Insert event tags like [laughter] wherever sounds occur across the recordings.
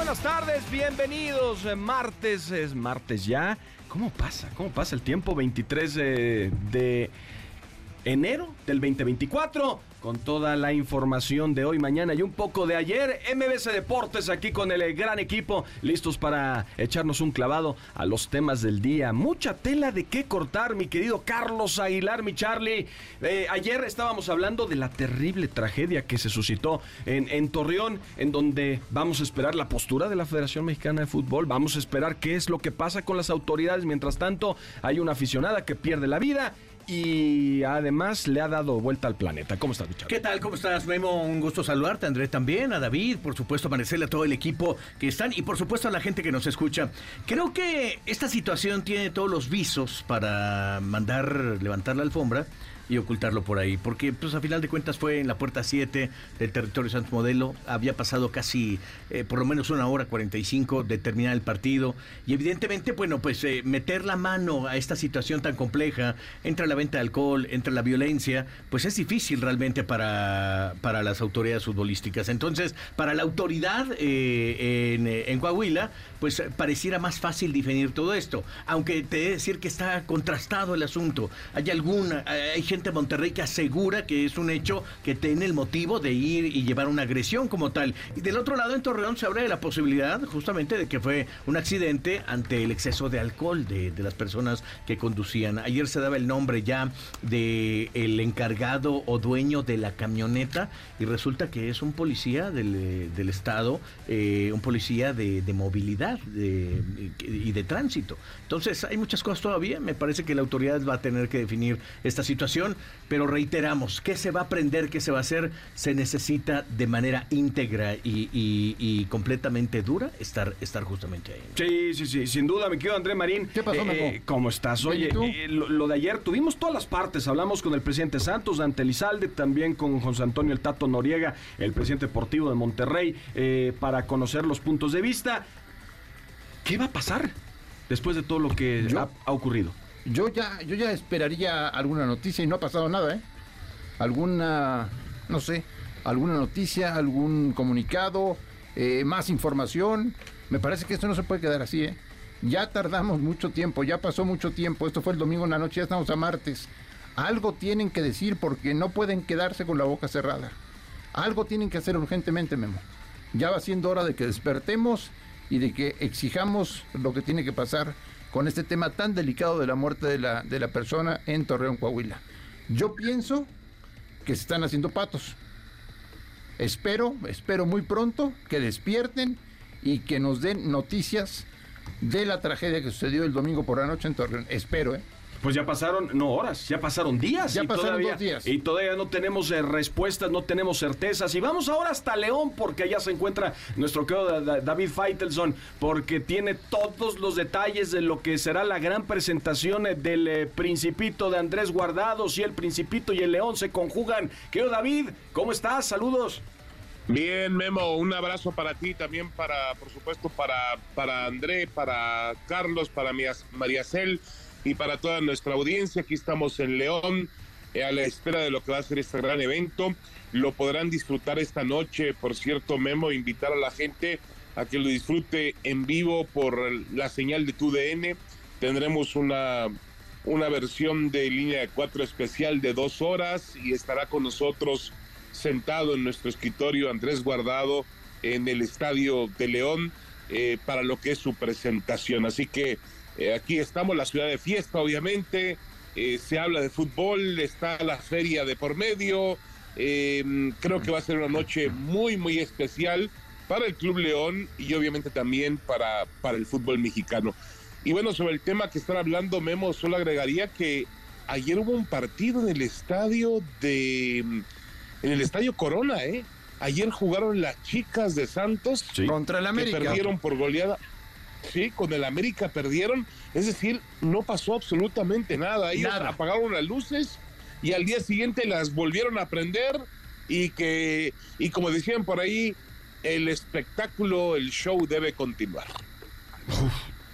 Buenas tardes, bienvenidos. Eh, Martes, es martes ya. ¿Cómo pasa? ¿Cómo pasa el tiempo? 23 de, de enero del 2024 con toda la información de hoy, mañana y un poco de ayer. MBC Deportes aquí con el gran equipo, listos para echarnos un clavado a los temas del día. Mucha tela de qué cortar, mi querido Carlos Aguilar, mi Charlie. Eh, ayer estábamos hablando de la terrible tragedia que se suscitó en, en Torreón, en donde vamos a esperar la postura de la Federación Mexicana de Fútbol, vamos a esperar qué es lo que pasa con las autoridades. Mientras tanto, hay una aficionada que pierde la vida y además le ha dado vuelta al planeta. ¿Cómo estás, Richard? ¿Qué tal? ¿Cómo estás, Memo? Un gusto saludarte, André también, a David, por supuesto, a Maricela, a todo el equipo que están y por supuesto a la gente que nos escucha. Creo que esta situación tiene todos los visos para mandar levantar la alfombra y ocultarlo por ahí, porque pues a final de cuentas fue en la puerta 7 del territorio Santos Modelo, había pasado casi eh, por lo menos una hora 45 de terminar el partido y evidentemente, bueno, pues eh, meter la mano a esta situación tan compleja, entre la venta de alcohol, entre la violencia, pues es difícil realmente para, para las autoridades futbolísticas. Entonces, para la autoridad eh, en, en Coahuila, pues pareciera más fácil definir todo esto, aunque te he de decir que está contrastado el asunto. Hay alguna, hay gente de Monterrey que asegura que es un hecho que tiene el motivo de ir y llevar una agresión como tal. Y del otro lado, en Torreón se de la posibilidad justamente de que fue un accidente ante el exceso de alcohol de, de las personas que conducían. Ayer se daba el nombre ya de el encargado o dueño de la camioneta y resulta que es un policía del, del estado, eh, un policía de, de movilidad de, y de tránsito. Entonces hay muchas cosas todavía. Me parece que la autoridad va a tener que definir esta situación, pero reiteramos, ¿qué se va a aprender? ¿Qué se va a hacer? Se necesita de manera íntegra y, y- y completamente dura estar, estar justamente ahí. Sí, sí, sí, sin duda, mi querido André Marín. ¿Qué pasó, Eh, eh, ¿Cómo estás? Oye, eh, lo, lo de ayer, tuvimos todas las partes. Hablamos con el presidente Santos, Dante Elizalde, también con José Antonio El Tato Noriega, el presidente deportivo de Monterrey, eh, para conocer los puntos de vista. ¿Qué va a pasar después de todo lo que ha ocurrido? Yo ya, yo ya esperaría alguna noticia y no ha pasado nada, ¿eh? Alguna, no sé, alguna noticia, algún comunicado, eh, más información. Me parece que esto no se puede quedar así, ¿eh? Ya tardamos mucho tiempo, ya pasó mucho tiempo. Esto fue el domingo en la noche, ya estamos a martes. Algo tienen que decir porque no pueden quedarse con la boca cerrada. Algo tienen que hacer urgentemente, Memo. Ya va siendo hora de que despertemos y de que exijamos lo que tiene que pasar con este tema tan delicado de la muerte de la, de la persona en Torreón, Coahuila. Yo pienso que se están haciendo patos. Espero, espero muy pronto que despierten y que nos den noticias de la tragedia que sucedió el domingo por la noche en Torreón. Espero, ¿eh? Pues ya pasaron, no horas, ya pasaron días. Ya y pasaron todavía, dos días. Y todavía no tenemos eh, respuestas, no tenemos certezas. Y vamos ahora hasta León, porque allá se encuentra nuestro querido Da- Da- David Feitelson, porque tiene todos los detalles de lo que será la gran presentación eh, del eh, Principito de Andrés Guardado. Si el Principito y el León se conjugan. Querido David, ¿cómo estás? Saludos. Bien, Memo, un abrazo para ti, también para, por supuesto, para, para André, para Carlos, para María Cel y para toda nuestra audiencia. Aquí estamos en León, eh, a la espera de lo que va a ser este gran evento. Lo podrán disfrutar esta noche, por cierto, Memo, invitar a la gente a que lo disfrute en vivo por la señal de TUDN. Tendremos una, una versión de línea de cuatro especial de dos horas y estará con nosotros sentado en nuestro escritorio Andrés Guardado en el Estadio de León eh, para lo que es su presentación. Así que eh, aquí estamos, la ciudad de fiesta, obviamente. eh, se habla de fútbol, está la feria de por medio. eh, creo que va a ser una noche muy, muy especial para el Club León y obviamente también para, para el fútbol mexicano. Y bueno, sobre el tema que están hablando, Memo, solo agregaría que ayer hubo un partido en el estadio de. En el estadio Corona, ¿eh? Ayer jugaron las chicas de Santos Sí. Contra el que América. perdieron por goleada. Sí, con el América perdieron. Es decir, no pasó absolutamente nada. Ellos Nada. apagaron las luces y al día siguiente las volvieron a prender y que, y como decían por ahí, el espectáculo, el show debe continuar.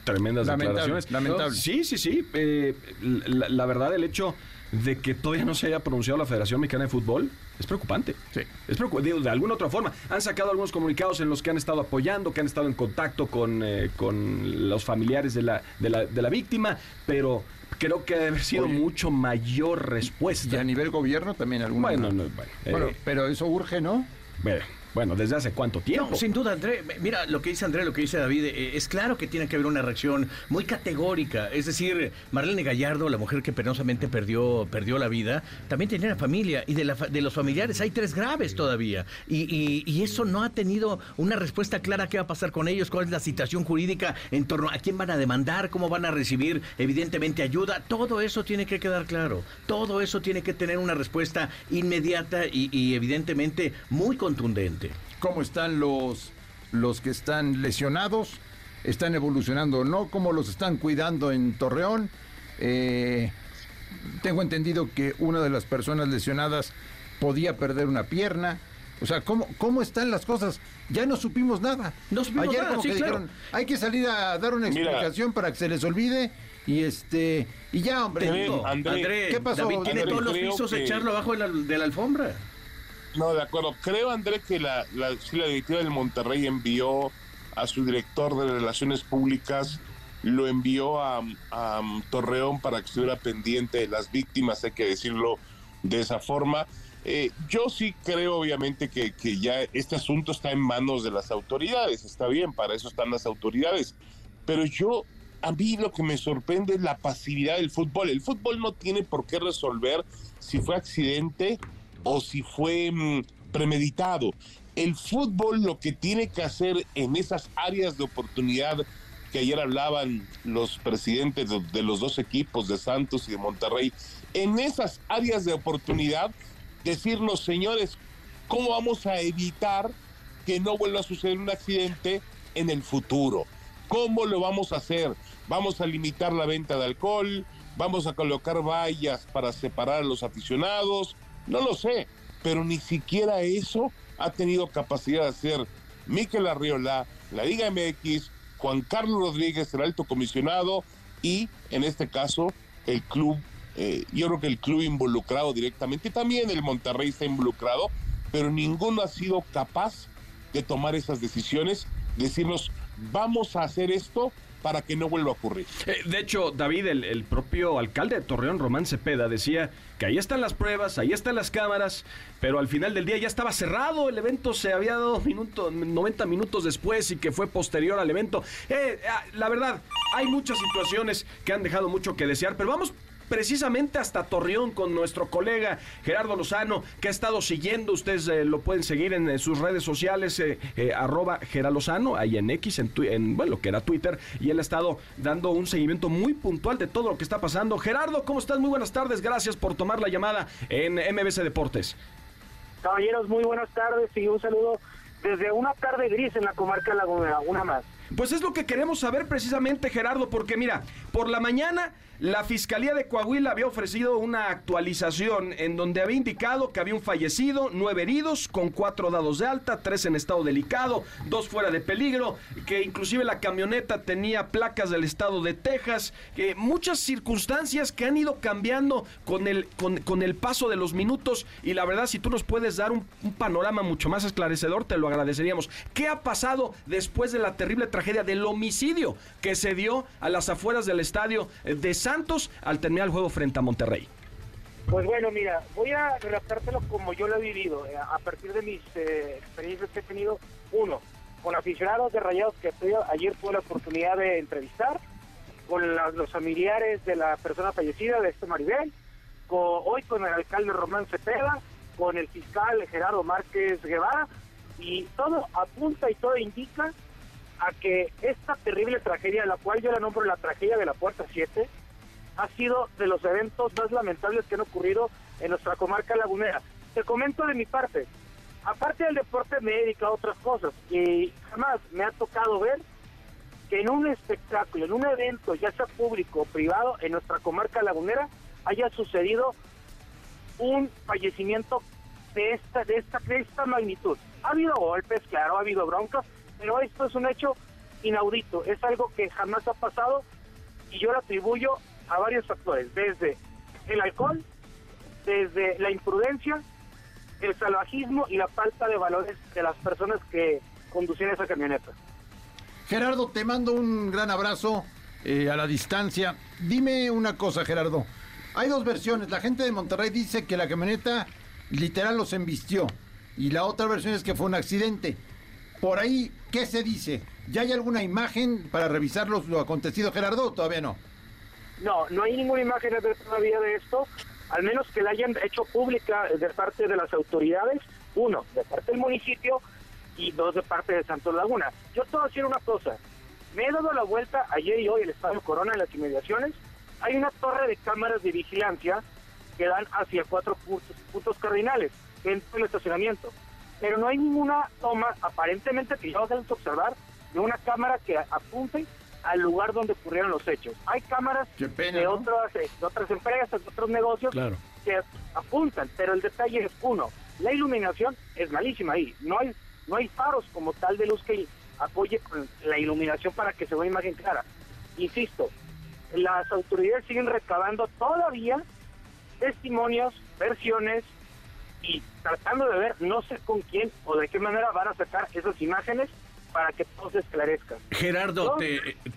Tremendas Lamentable, declaraciones. lamentable. Sí, sí, sí. eh, la, la verdad, el hecho de que todavía no se haya pronunciado la Federación Mexicana de Fútbol es preocupante. Sí. Es preocupante. Digo, de alguna otra forma. Han sacado algunos comunicados en los que han estado apoyando, que han estado en contacto con, eh, con los familiares de la, de, la, de la víctima, pero creo que debe haber sido Oye. mucho mayor Y respuesta. a nivel gobierno también alguna. Bueno, no, bueno, eh, Bueno, pero eso urge, ¿no? bueno, bueno, ¿desde hace cuánto tiempo? No, sin duda, André. Mira, lo que dice André, lo que dice David, eh, es claro que tiene que haber una reacción muy categórica. Es decir, Marlene Gallardo, la mujer que penosamente perdió, perdió la vida, también tenía una familia y de, la de los familiares hay tres graves todavía. Y, y- y eso no ha tenido una respuesta clara qué va a pasar con ellos, cuál es la situación jurídica en torno a quién van a demandar, cómo van a recibir evidentemente ayuda. Todo eso tiene que quedar claro. Todo eso tiene que tener una respuesta inmediata y, y evidentemente muy contundente. ¿Cómo están los, los que están lesionados? ¿Están evolucionando o no? ¿Cómo los están cuidando en Torreón? Eh, tengo entendido que una de las personas lesionadas podía perder una pierna. O sea, ¿cómo, cómo están las cosas? Ya no supimos nada. No supimos Ayer nada, como sí, que claro. dijeron, hay que salir a dar una Mira. explicación para que se les olvide y este y ya, hombre. Creen, digo, André, André, ¿qué pasó? David tiene André, todos los pisos que- echarlo abajo de la, de la alfombra. No, de acuerdo. Creo, André, que la, la, la directiva del Monterrey envió a su director de Relaciones Públicas, lo envió a, a Torreón para que estuviera pendiente de las víctimas, hay que decirlo de esa forma. Eh, yo sí creo, obviamente, que, que ya este asunto está en manos de las autoridades. Está bien, para eso están las autoridades. Pero yo, a mí lo que me sorprende es la pasividad del fútbol. El fútbol no tiene por qué resolver si fue accidente o si fue mm, premeditado. El fútbol lo que tiene que hacer en esas áreas de oportunidad que ayer hablaban los presidentes de, de los dos equipos de Santos y de Monterrey, en esas áreas de oportunidad, decirnos, señores, ¿cómo vamos a evitar que no vuelva a suceder un accidente en el futuro? ¿Cómo lo vamos a hacer? ¿Vamos a limitar la venta de alcohol? ¿Vamos a colocar vallas para separar a los aficionados? No lo sé, pero ni siquiera eso ha tenido capacidad de hacer Miquel Arriola, la Liga MX, Juan Carlos Rodríguez, el alto comisionado, y en este caso el club, eh, yo creo que el club involucrado directamente, también el Monterrey está involucrado, pero ninguno ha sido capaz de tomar esas decisiones, decirnos, vamos a hacer esto para que no vuelva a ocurrir. Eh, de hecho, David, el, propio alcalde de Torreón, Román Cepeda, decía que ahí están las pruebas, ahí están las cámaras, pero al final del día ya estaba cerrado, el evento se había dado minuto, 90 minutos después y que fue posterior al evento. Eh, ah, la verdad, hay muchas situaciones que han dejado mucho que desear, pero vamos precisamente hasta Torreón con nuestro colega Gerardo Lozano, que ha estado siguiendo, ustedes eh, lo pueden seguir en, eh, sus redes sociales, eh, eh, arroba Geralozano, ahí en X, en, en, bueno, que era Twitter, y él ha estado dando un seguimiento muy puntual de todo lo que está pasando. Gerardo, ¿cómo estás? Muy buenas tardes, gracias por tomar la llamada en MBC Deportes. Caballeros, muy buenas tardes y un saludo desde una tarde gris en la comarca Lagunera, una más. Pues es lo que queremos saber precisamente, Gerardo, porque mira, por la mañana la Fiscalía de Coahuila había ofrecido una actualización en donde había indicado que había un fallecido, nueve heridos, con cuatro dados de alta, tres en estado delicado, dos fuera de peligro, que inclusive la camioneta tenía placas del estado de Texas, que muchas circunstancias que han ido cambiando con el, con, con el paso de los minutos y la verdad si tú nos puedes dar un, un panorama mucho más esclarecedor te lo agradeceríamos. ¿Qué ha pasado después de la terrible tragedia del homicidio que se dio a las afueras del estadio de Santos al terminar el juego frente a Monterrey? Pues bueno, mira, voy a relatártelo como yo lo he vivido, eh, a partir de mis eh, experiencias que he tenido. Uno, con aficionados de Rayados que estoy- ayer tuve la oportunidad de entrevistar, con la- los familiares de la persona fallecida, de este Maribel, con- hoy con el alcalde Román Cepeda, con el fiscal Gerardo Márquez Guevara, y todo apunta y todo indica a que esta terrible tragedia, la cual yo la nombro la tragedia de la Puerta 7, ha sido de los eventos más lamentables que han ocurrido en nuestra comarca lagunera. Te comento de mi parte, aparte del deporte me he dedicado a otras cosas y jamás me ha tocado ver que en un espectáculo, en un evento, ya sea público o privado, en nuestra comarca lagunera, haya sucedido un fallecimiento de esta, de esta, de esta magnitud. Ha habido golpes, claro, ha habido broncas, pero esto es un hecho inaudito, es algo que jamás ha pasado y yo lo atribuyo a varios factores, desde el alcohol, desde la imprudencia, el salvajismo y la falta de valores de las personas que conducían esa camioneta. Gerardo, te mando un gran abrazo eh, a la distancia. Dime una cosa, Gerardo. Hay dos versiones. La gente de Monterrey dice que la camioneta literal los embistió. Y la otra versión es que fue un accidente. Por ahí, ¿qué se dice? ¿Ya hay alguna imagen para revisar lo acontecido, Gerardo? ¿o todavía no? No, no hay ninguna imagen todavía de esto, al menos que la hayan hecho pública de parte de las autoridades, uno, de parte del municipio y dos, de parte de Santos Laguna. Yo te voy a decir una cosa, me he dado la vuelta ayer y hoy el Estadio Corona en las inmediaciones, hay una torre de cámaras de vigilancia que dan hacia cuatro puntos, cardinales dentro del estacionamiento, pero no hay ninguna toma, aparentemente que yo a observar, de una cámara que apunte al lugar donde ocurrieron los hechos. Hay cámaras de, otras, eh, de otras empresas, de otros negocios que apuntan, pero el detalle es uno, la iluminación es malísima ahí, no hay no hay faros como tal de luz que apoye con la iluminación para que se vea imagen clara. Insisto, las autoridades siguen recabando todavía testimonios, versiones y tratando de ver no sé con quién o de qué manera van a sacar esas imágenes para que todo se esclarezca. Gerardo,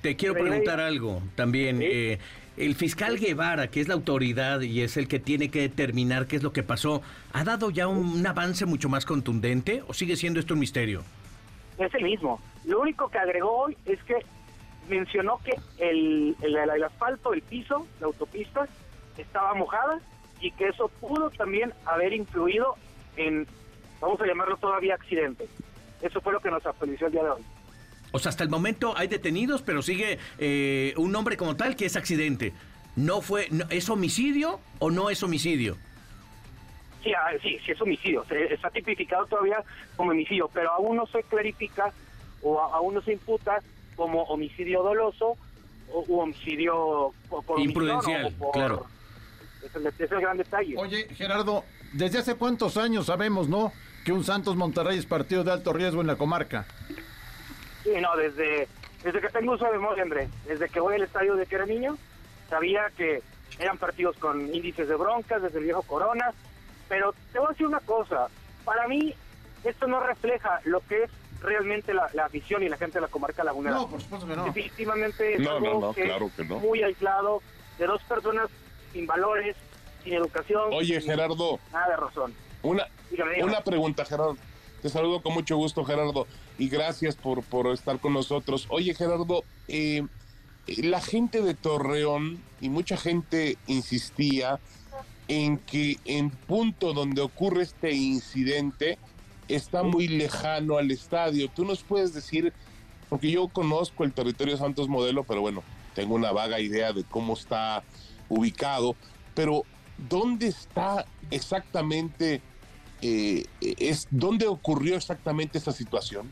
te, quiero preguntar algo también. Eh, el fiscal Guevara, que es la autoridad y es el que tiene que determinar qué es lo que pasó, ¿ha dado ya un, avance mucho más contundente o sigue siendo esto un misterio? Es el mismo. Lo único que agregó hoy es que mencionó que el, el asfalto, el piso, la autopista, estaba mojada y que eso pudo también haber influido en, vamos a llamarlo todavía accidente. Eso fue lo que nos actualizó el día de hoy. O sea, hasta el momento hay detenidos, pero sigue eh, un nombre como tal que es accidente. ¿No fue, es homicidio o no es homicidio? Sí, ah, sí, sí es homicidio. está tipificado todavía como homicidio, pero aún no se clarifica o aún no se imputa como homicidio doloso o homicidio por imprudencial, claro. Es el, es el gran detalle. Oye, Gerardo, ¿desde hace cuántos años sabemos, no, que un Santos Monterrey es partido de alto riesgo en la comarca? Sí, no, desde, desde que tengo uso de memoria, André, desde que voy al estadio de que era niño, sabía que eran partidos con índices de broncas desde el viejo Corona, pero te voy a decir una cosa, para mí esto no refleja lo que es realmente la, afición y la gente de la comarca lagunera. No, por supuesto que no. Definitivamente es algo muy aislado, de dos personas sin valores, sin educación. Oye, Gerardo. Nada de razón. Una, una pregunta, Gerardo. Te saludo con mucho gusto, Gerardo, y gracias por, por estar con nosotros. Oye, Gerardo, eh, la gente de Torreón y mucha gente insistía en que en punto donde ocurre este incidente está muy lejano al estadio. Tú nos puedes decir, porque yo conozco el territorio Santos Modelo, pero bueno, tengo una vaga idea de cómo está ubicado, pero ¿dónde está exactamente eh, es dónde ocurrió exactamente esta situación.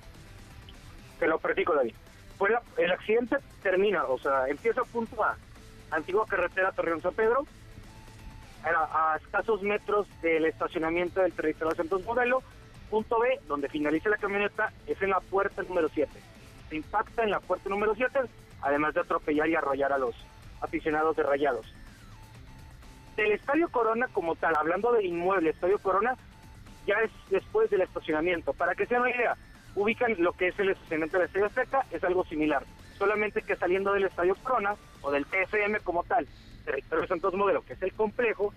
Te lo platico, David. Pues el accidente termina, o sea, empieza punto A, antigua carretera Torreón San Pedro, a, a escasos metros del estacionamiento del territorio de Santos Modelo. Punto B, donde finaliza la camioneta, es en la puerta número 7. Se impacta en la puerta número 7, además de atropellar y arrollar a los aficionados de rayados. Del Estadio Corona como tal, hablando del inmueble Estadio Corona, ya es después del estacionamiento. Para que sea una idea, ubican lo que es el estacionamiento del Estadio Azteca, es algo similar. Solamente que saliendo del Estadio Corona o del TSM como tal, territorio Santos Modelo, que es el complejo,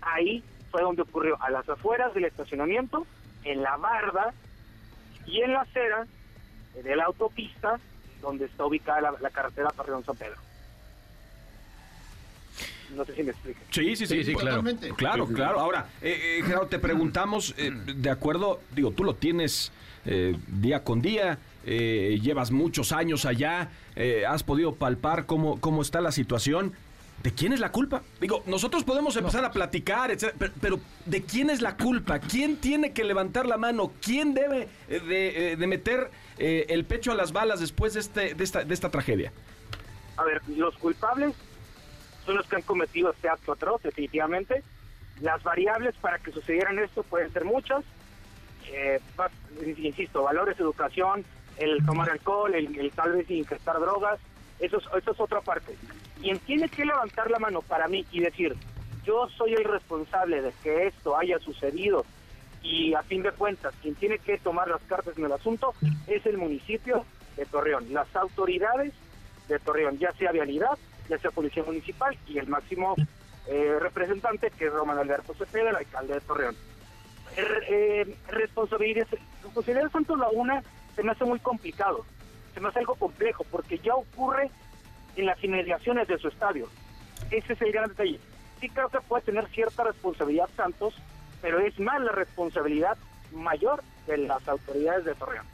ahí fue donde ocurrió, a las afueras del estacionamiento, en la barda y en la acera de la autopista donde está ubicada la, la carretera Torreón San Pedro. No sé si me explico. Sí, sí, sí, sí, claro. Claro, claro. Ahora, eh, eh, Gerardo, te preguntamos, eh, de acuerdo, digo, tú lo tienes eh, día con día, llevas muchos años allá, has podido palpar cómo, cómo está la situación. ¿De quién es la culpa? Digo, nosotros podemos empezar a platicar, etcétera, pero, pero, ¿de quién es la culpa? ¿Quién tiene que levantar la mano? ¿Quién debe eh, de, eh, de meter eh, el pecho a las balas después de, este, de, esta, de esta tragedia? A ver, los culpables son los que han cometido este acto atroz, definitivamente. Las variables para que sucedieran esto pueden ser muchas. Eh, insisto, valores, educación, el tomar alcohol, el, el tal vez ingrestar drogas, eso es, eso es otra parte. Quien tiene que levantar la mano para mí y decir, yo soy el responsable de que esto haya sucedido y a fin de cuentas, quien tiene que tomar las cartas en el asunto es el municipio de Torreón, las autoridades de Torreón, ya sea Vialidad, ya sea Policía Municipal y el máximo eh, representante que es Román Alberto Cepeda, el alcalde de Torreón. Eh, responsabilidad, responsabilidad de Santos Laguna se me hace muy complicado, se me hace algo complejo, porque ya ocurre en las inmediaciones de su estadio. Ese es el gran detalle. Sí creo que puede tener cierta responsabilidad Santos, pero es más la responsabilidad mayor de las autoridades de Torreón.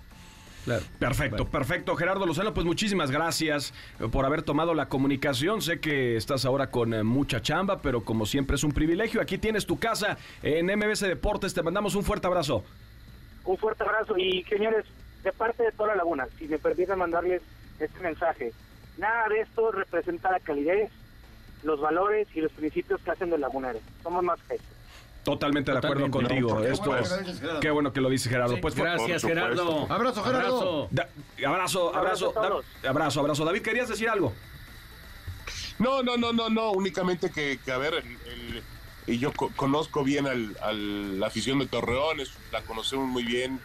Perfecto, perfecto. Gerardo Lozano, pues muchísimas gracias eh, por haber tomado la comunicación. Sé que estás ahora con eh, mucha chamba, pero como siempre es un privilegio. Aquí tienes tu casa en MBS Deportes. Te mandamos un fuerte abrazo. Un fuerte abrazo y señores, de parte de toda la laguna, si me permiten mandarles este mensaje, nada de esto representa la calidez, los valores y los principios que hacen del lagunero. Somos más que eso. Totalmente de acuerdo Totalmente. contigo. Esto bueno es. que lo dices, Gerardo. Qué bueno que lo dice Gerardo. Sí, pues Gracias. Gerardo. Abrazo, Gerardo. Da- abrazo, abrazo, Abrazo abrazo, abrazo. David, ¿querías decir algo? No, no, no, no, no, únicamente que, que, a ver, el- el- y yo co- conozco bien al, al- la afición de Torreón, es- la conocemos muy bien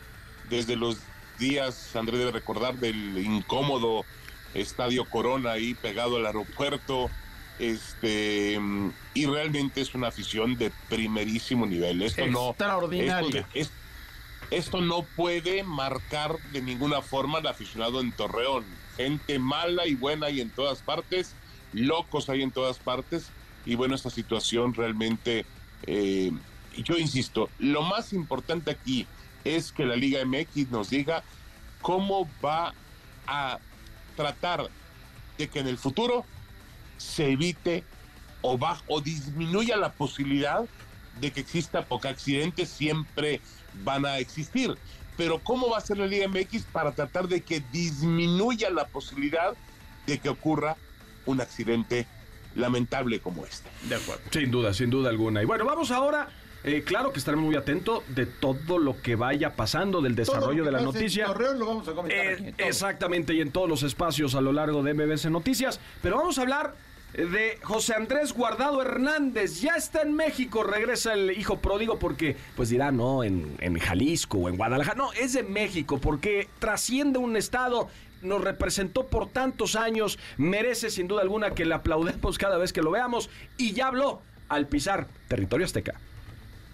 desde los días, André debe recordar, del incómodo Estadio Corona ahí pegado al aeropuerto, este, y realmente es una afición de primerísimo nivel. Esto no, Extraordinaria. esto, es- esto no puede marcar de ninguna forma al aficionado en Torreón. Gente mala y buena hay en todas partes, locos hay en todas partes. Y bueno, esta situación realmente, eh, yo insisto, lo más importante aquí es que la Liga MX nos diga cómo va a tratar de que en el futuro se evite o, disminuya la posibilidad de que exista, porque accidentes siempre van a existir. Pero ¿cómo va a ser la Liga MX para tratar de que disminuya la posibilidad de que ocurra un accidente lamentable como este? De acuerdo. Sin duda, sin duda alguna. Y bueno, vamos ahora. Eh, claro que estaremos muy atentos de todo lo que vaya pasando, del desarrollo de la en noticia. Torreón lo vamos a comentar Eh, aquí, exactamente, y en todos los espacios a lo largo de MBS Noticias. Pero vamos a hablar de José Andrés Guardado Hernández. Ya está en México, regresa el hijo pródigo porque, pues dirá, no, en, en Jalisco o en Guadalajara. No, es de México porque trasciende un estado. Nos representó por tantos años, merece sin duda alguna que le aplaudemos cada vez que lo veamos y ya habló al pisar territorio azteca.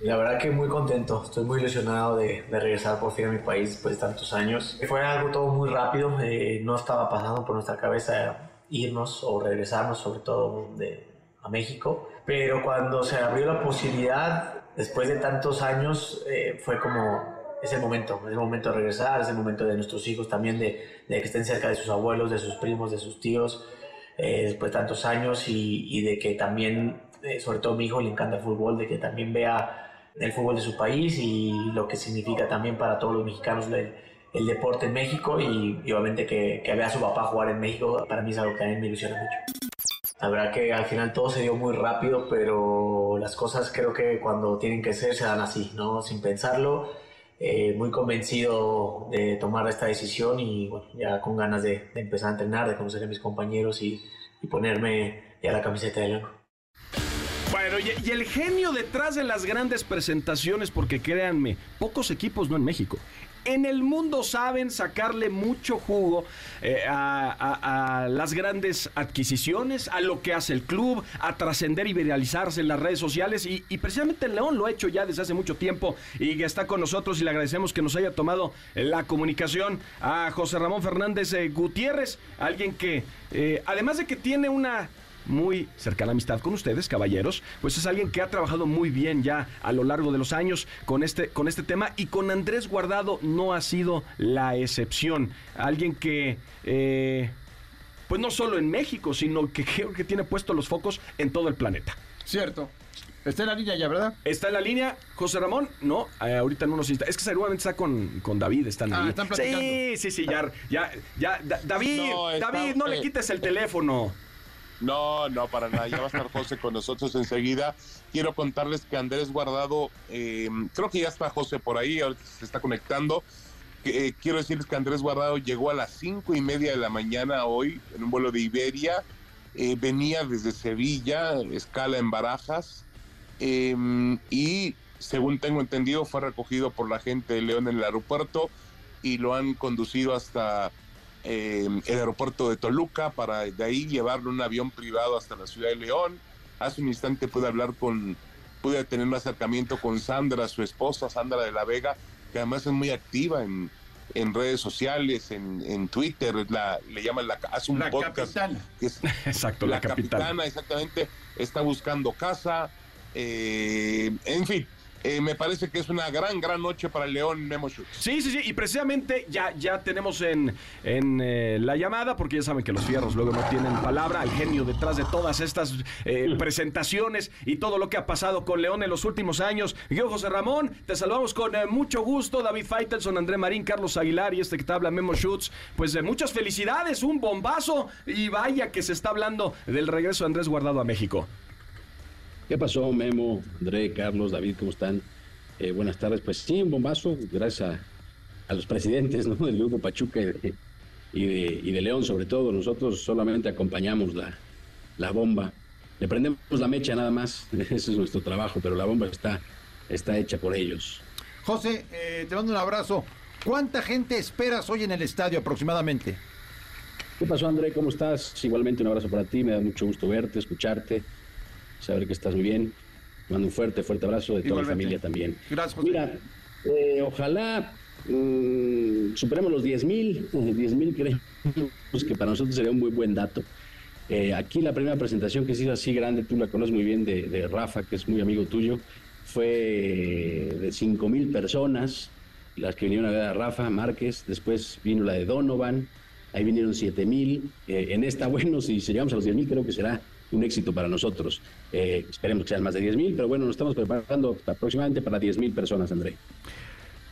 La verdad que muy contento, estoy muy ilusionado de, de regresar por fin a mi país después de tantos años. Fue algo todo muy rápido, eh, no estaba pasando por nuestra cabeza irnos o regresarnos, sobre todo de, a México. Pero cuando se abrió la posibilidad, después de tantos años, eh, fue como, es el momento, es el momento de regresar, es el momento de nuestros hijos también, de, de que estén cerca de sus abuelos, de sus primos, de sus tíos, eh, después de tantos años y, y de que también, eh, sobre todo a mi hijo le encanta el fútbol, de que también vea el fútbol de su país y lo que significa también para todos los mexicanos el, el deporte en México y, y obviamente que, que vea a su papá jugar en México, para mí es algo que a mí me ilusiona mucho. La verdad que al final todo se dio muy rápido, pero las cosas creo que cuando tienen que ser se dan así, ¿no? Sin pensarlo, eh, muy convencido de tomar esta decisión y bueno, ya con ganas de, de empezar a entrenar, de conocer a mis compañeros y, y ponerme ya la camiseta de León. Bueno, y, el genio detrás de las grandes presentaciones, porque créanme, pocos equipos no en México. En el mundo saben sacarle mucho jugo eh, a, las grandes adquisiciones, a lo que hace el club, a trascender y viralizarse en las redes sociales. Y, y precisamente el León lo ha hecho ya desde hace mucho tiempo y que está con nosotros y le agradecemos que nos haya tomado la comunicación a José Ramón Fernández eh, Gutiérrez, alguien que, eh, además de que tiene una muy cercana amistad con ustedes, caballeros, pues es alguien que ha trabajado muy bien ya a lo largo de los años con este, con este tema y con Andrés Guardado no ha sido la excepción. Alguien que... eh, pues no solo en México, sino que creo que tiene puestos los focos en todo el planeta. Cierto. Está en la línea ya, ¿verdad? Está en la línea José Ramón, no, eh, ahorita en unos instantes. Es que seguramente está con, con David, están Ah, ahí. están platicando. sí, sí, sí, ya, ya, ya, Da- David, No, está- David, no le quites el teléfono. No, no, para nada. Ya va a estar José con nosotros enseguida. Quiero contarles que Andrés Guardado, eh, creo que ya está José por ahí, ahorita se está conectando. Eh, quiero decirles que Andrés Guardado llegó a las cinco y media de la mañana hoy en un vuelo de Iberia. Eh, venía desde Sevilla, escala en Barajas. eh, y según tengo entendido, fue recogido por la gente de León en el aeropuerto y lo han conducido hasta eh, el aeropuerto de Toluca para de ahí llevarlo en un avión privado hasta la ciudad de León. Hace un instante pude hablar con, pude tener un acercamiento con Sandra, su esposa, Sandra de la Vega, que además es muy activa en, en redes sociales, en, en Twitter, la, le llaman la, hace un La podcast capitana. que es [laughs] Exacto, la, la capitana. capitana, exactamente, está buscando casa. eh, en fin, eh, me parece que es una gran, gran noche para el León Memo Schutz. Sí, sí, sí, y precisamente ya, ya tenemos en, en eh, la llamada, porque ya saben que los fierros luego no tienen palabra, al genio detrás de todas estas eh, presentaciones y todo lo que ha pasado con León en los últimos años. Yo, José Ramón, te saludamos con eh, mucho gusto, David Faitelson, André Marín, Carlos Aguilar y este que te habla Memo Schutz. Pues eh, muchas felicidades, un bombazo y vaya que se está hablando del regreso de Andrés Guardado a México. ¿Qué pasó, Memo, André, Carlos, David? ¿Cómo están? Eh, buenas tardes. Pues sí, un bombazo, gracias a, a los presidentes [laughs] ¿no? del Grupo Pachuca y de, y, de, y de León, sobre todo. Nosotros solamente acompañamos la, la bomba. Le prendemos la mecha nada más, [laughs] ese es nuestro trabajo, pero la bomba está, está hecha por ellos. José, eh, te mando un abrazo. ¿Cuánta gente esperas hoy en el estadio aproximadamente? ¿Qué pasó, André? ¿Cómo estás? Igualmente un abrazo para ti, me da mucho gusto verte, escucharte, saber que estás muy bien. Mando un fuerte, fuerte abrazo de toda la familia también. Gracias, José. Mira, eh, ojalá mm, superemos los 10 mil. [laughs] 10 mil creemos que para nosotros sería un muy buen dato. Eh, aquí la primera presentación que se hizo así grande, tú la conoces muy bien, de, de Rafa, que es muy amigo tuyo, fue de 5 mil personas, las que vinieron a ver a Rafa Márquez, después vino la de Donovan, ahí vinieron 7 mil. Eh, en esta, [laughs] bueno, si llegamos a los 10 mil, creo que será un éxito para nosotros. Eh, esperemos que sean más de 10 mil, pero bueno, nos estamos preparando aproximadamente para 10 mil personas, André.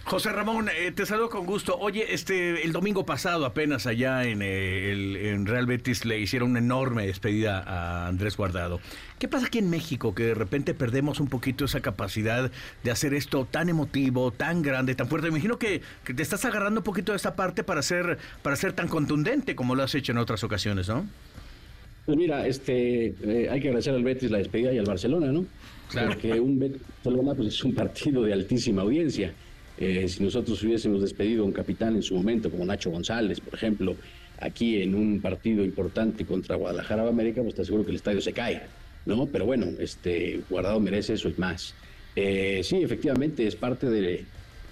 José Ramón, eh, te saludo con gusto. Oye, este, el domingo pasado apenas allá en, eh, el, Real Betis le hicieron una enorme despedida a Andrés Guardado. ¿Qué pasa aquí en México que de repente perdemos un poquito esa capacidad de hacer esto tan emotivo, tan grande, tan fuerte? Me imagino que, que te estás agarrando un poquito de esta parte para ser, para ser tan contundente como lo has hecho en otras ocasiones, ¿no? Pues mira, este, eh, hay que agradecer al Betis la despedida y al Barcelona, ¿no? Claro. Porque un Betis Barcelona pues, es un partido de altísima audiencia. Eh, si nosotros hubiésemos despedido a un capitán en su momento, como Nacho González, por ejemplo, aquí en un partido importante contra Guadalajara o América, pues te aseguro que el estadio se cae, ¿no? Pero bueno, este, Guardado merece eso y más. Eh, sí, efectivamente, es parte de,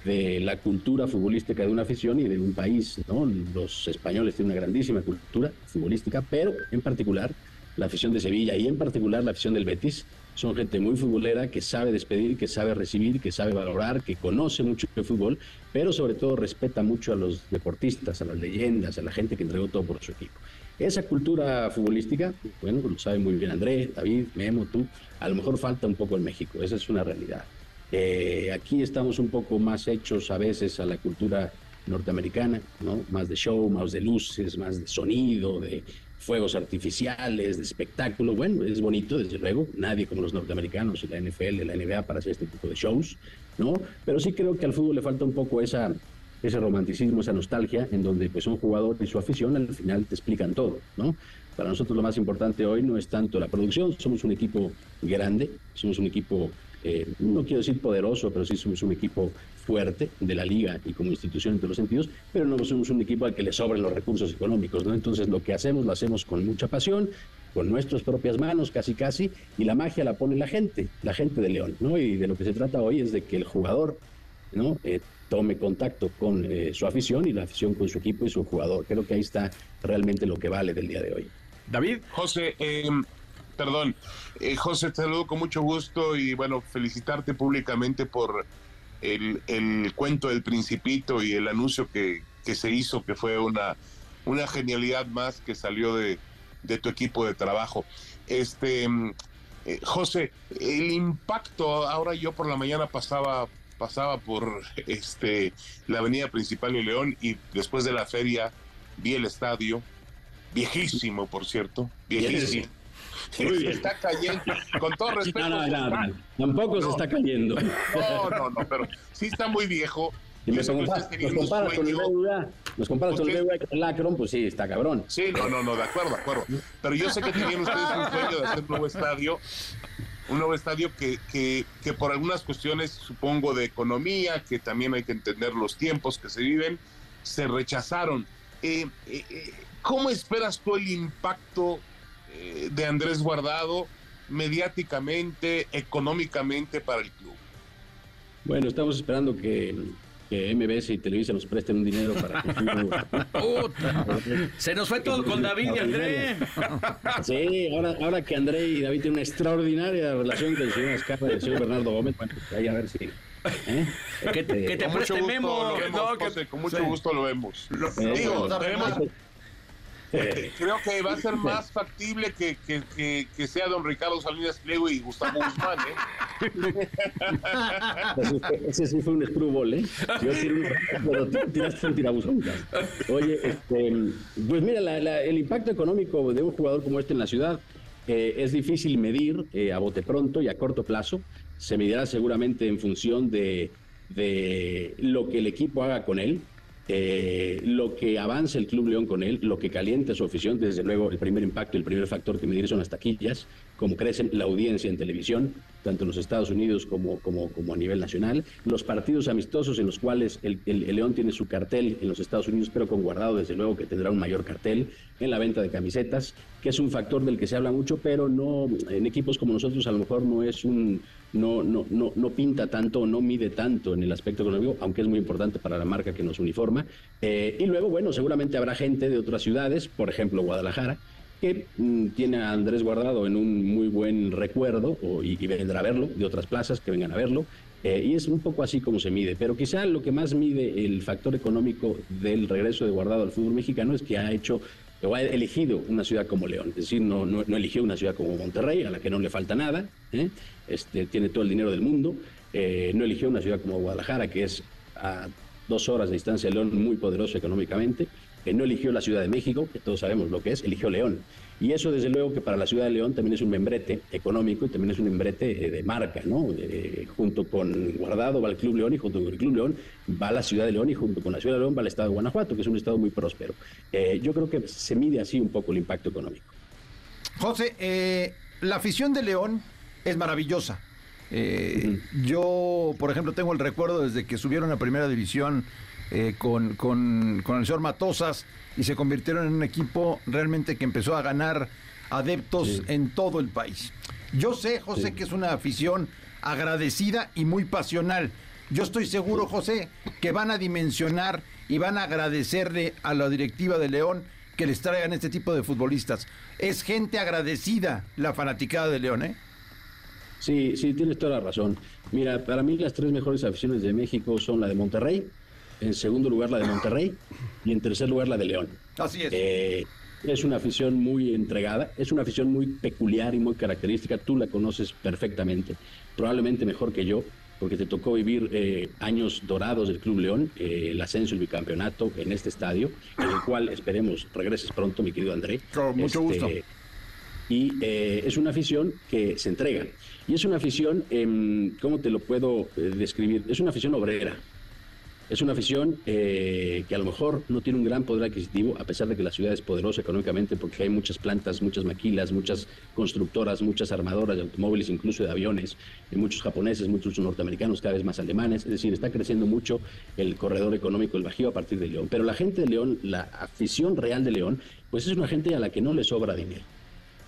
de la cultura futbolística de una afición y de un país, ¿no? Los españoles tienen una grandísima cultura futbolística, pero en particular la afición de Sevilla y en particular la afición del Betis son gente muy futbolera que sabe despedir, que sabe recibir, que sabe valorar, que conoce mucho de fútbol, pero sobre todo respeta mucho a los deportistas, a las leyendas, a la gente que entregó todo por su equipo. Esa cultura futbolística, bueno, lo sabe muy bien André, David, Memo, tú, a lo mejor falta un poco en México, esa es una realidad. Eh, aquí estamos un poco más hechos a veces a la cultura norteamericana, ¿no? Más de show, más de luces, más de sonido, de fuegos artificiales, de espectáculo. Bueno, es bonito, desde luego. Nadie como los norteamericanos y la NFL, la NBA para hacer este tipo de shows, ¿no? Pero sí creo que al fútbol le falta un poco esa, ese romanticismo, esa nostalgia, en donde pues un jugador y su afición al final te explican todo, ¿no? Para nosotros lo más importante hoy no es tanto la producción, somos un equipo grande, somos un equipo, eh, no quiero decir poderoso, pero sí somos un equipo fuerte de la liga y como institución en todos los sentidos, pero no somos un equipo al que le sobren los recursos económicos, ¿no? Entonces lo que hacemos lo hacemos con mucha pasión, con nuestras propias manos casi casi, y la magia la pone la gente, la gente de León, ¿no? Y de lo que se trata hoy es de que el jugador, ¿no? Eh, tome contacto con eh, su afición y la afición con su equipo y su jugador. Creo que ahí está realmente lo que vale del día de hoy. David, José, eh, perdón, eh, José, te saludo con mucho gusto y bueno, felicitarte públicamente por el, el cuento del principito y el anuncio que, que se hizo, que fue una, una genialidad más que salió de, de tu equipo de trabajo. Este, mm, eh, José, el impacto, ahora yo por la mañana pasaba pasaba por [laughs] este la avenida principal de León y después de la feria vi el estadio, viejísimo por cierto, viejísimo. [laughs] Se está cayendo, con todo respeto. No, no, no, tampoco se está cayendo. No, no, no, pero sí está muy viejo. Y me comparas, nos comparas con el BBVA, nos comparas con el BBVA con el Akron, pues sí, está cabrón. Sí, no, no, no, de acuerdo, de acuerdo. Pero yo sé que tenían ustedes un sueño de hacer un nuevo estadio, un nuevo estadio que, que, que por algunas cuestiones, supongo, de economía, que también hay que entender los tiempos que se viven, se rechazaron. Eh, eh, eh, ¿Cómo esperas tú el impacto de Andrés Guardado mediáticamente, económicamente para el club? Bueno, estamos esperando que, que MBS y Televisa nos presten un dinero para que [laughs] Se nos fue todo con David y André. Sí, ahora, ahora que André y David tienen una extraordinaria relación con el señor Escapa y el señor Bernardo Gómez, bueno, pues ahí a ver si... ¿eh? Que te, que te Con mucho preste gusto memo. No, que- con mucho sí. gusto lo vemos. Eh, Digo, tenemos- creo que va a ser más factible que, que, que, que sea don Ricardo Salinas Pliego y Gustavo Guzmán, ¿eh? [laughs] Ese- Ese sí fue un screwball, ¿eh? Yo tiré un, pero tú tiraste un tirabuzón. Oye, este, pues mira, la- la- el impacto económico de un jugador como este en la ciudad eh, es difícil medir eh, a bote pronto y a corto plazo. Se medirá seguramente en función de, de lo que el equipo haga con él, eh, lo que avance el Club León con él, lo que caliente su afición, desde luego el primer impacto, el primer factor que medir son las taquillas, cómo crece la audiencia en televisión, tanto en los Estados Unidos como, como, como a nivel nacional, los partidos amistosos en los cuales el, el- el León tiene su cartel en los Estados Unidos, pero con guardado desde luego que tendrá un mayor cartel en la venta de camisetas, que es un factor del que se habla mucho, pero no en equipos como nosotros a lo mejor no es un no, no, no, no pinta tanto, no mide tanto en el aspecto económico, aunque es muy importante para la marca que nos uniforma. Eh, y luego, bueno, seguramente habrá gente de otras ciudades, por ejemplo Guadalajara, que mm, tiene a Andrés Guardado en un muy buen recuerdo o- y, vendrá a verlo, de otras plazas que vengan a verlo. Eh, y es un poco así como se mide, pero quizá lo que más mide el factor económico del regreso de Guardado al fútbol mexicano es que ha hecho o ha elegido una ciudad como León, es decir, no, no, no eligió una ciudad como Monterrey, a la que no le falta nada, ¿eh? este, tiene todo el dinero del mundo, eh, no eligió una ciudad como Guadalajara, que es a dos horas de distancia de León, muy poderoso económicamente, eh, no eligió la Ciudad de México, que todos sabemos lo que es, eligió León. Y eso, desde luego, que para la Ciudad de León también es un membrete económico y también es un membrete eh, de marca, ¿no? Eh, junto con Guardado va el Club León y junto con el Club León va la Ciudad de León y junto con la Ciudad de León va el Estado de Guanajuato, que es un estado muy próspero. Eh, yo creo que se mide así un poco el impacto económico. José, eh, la afición de León es maravillosa. Yo, por ejemplo, tengo el recuerdo desde que subieron a Primera División eh, con, con- con el señor Matosas y se convirtieron en un equipo realmente que empezó a ganar adeptos en todo el país. Yo sé, José, que es una afición agradecida y muy pasional. Yo estoy seguro, José, que van a dimensionar y van a agradecerle a la directiva de León que les traigan este tipo de futbolistas. Es gente agradecida la fanaticada de León, ¿eh? Sí, sí, tienes toda la razón. Mira, para mí las tres mejores aficiones de México son la de Monterrey, en segundo lugar la de Monterrey y en tercer lugar la de León. Así es. Eh, es una afición muy entregada, es una afición muy peculiar y muy característica. Tú la conoces perfectamente, probablemente mejor que yo, porque te tocó vivir eh, años dorados del Club León, eh, el ascenso y el bicampeonato en este estadio, en el cual esperemos regreses pronto, mi querido André. Con mucho gusto. Y eh, es una afición que se entrega. Y es una afición, em, ¿cómo te lo puedo describir? Es una afición obrera. Es una afición eh, que a lo mejor no tiene un gran poder adquisitivo, a pesar de que la ciudad es poderosa económicamente, porque hay muchas plantas, muchas maquilas, muchas constructoras, muchas armadoras de automóviles, incluso de aviones, muchos japoneses, muchos norteamericanos, cada vez más alemanes. Es decir, está creciendo mucho el corredor económico del Bajío a partir de León. Pero la gente de León, la afición real de León, pues es una gente a la que no le sobra dinero.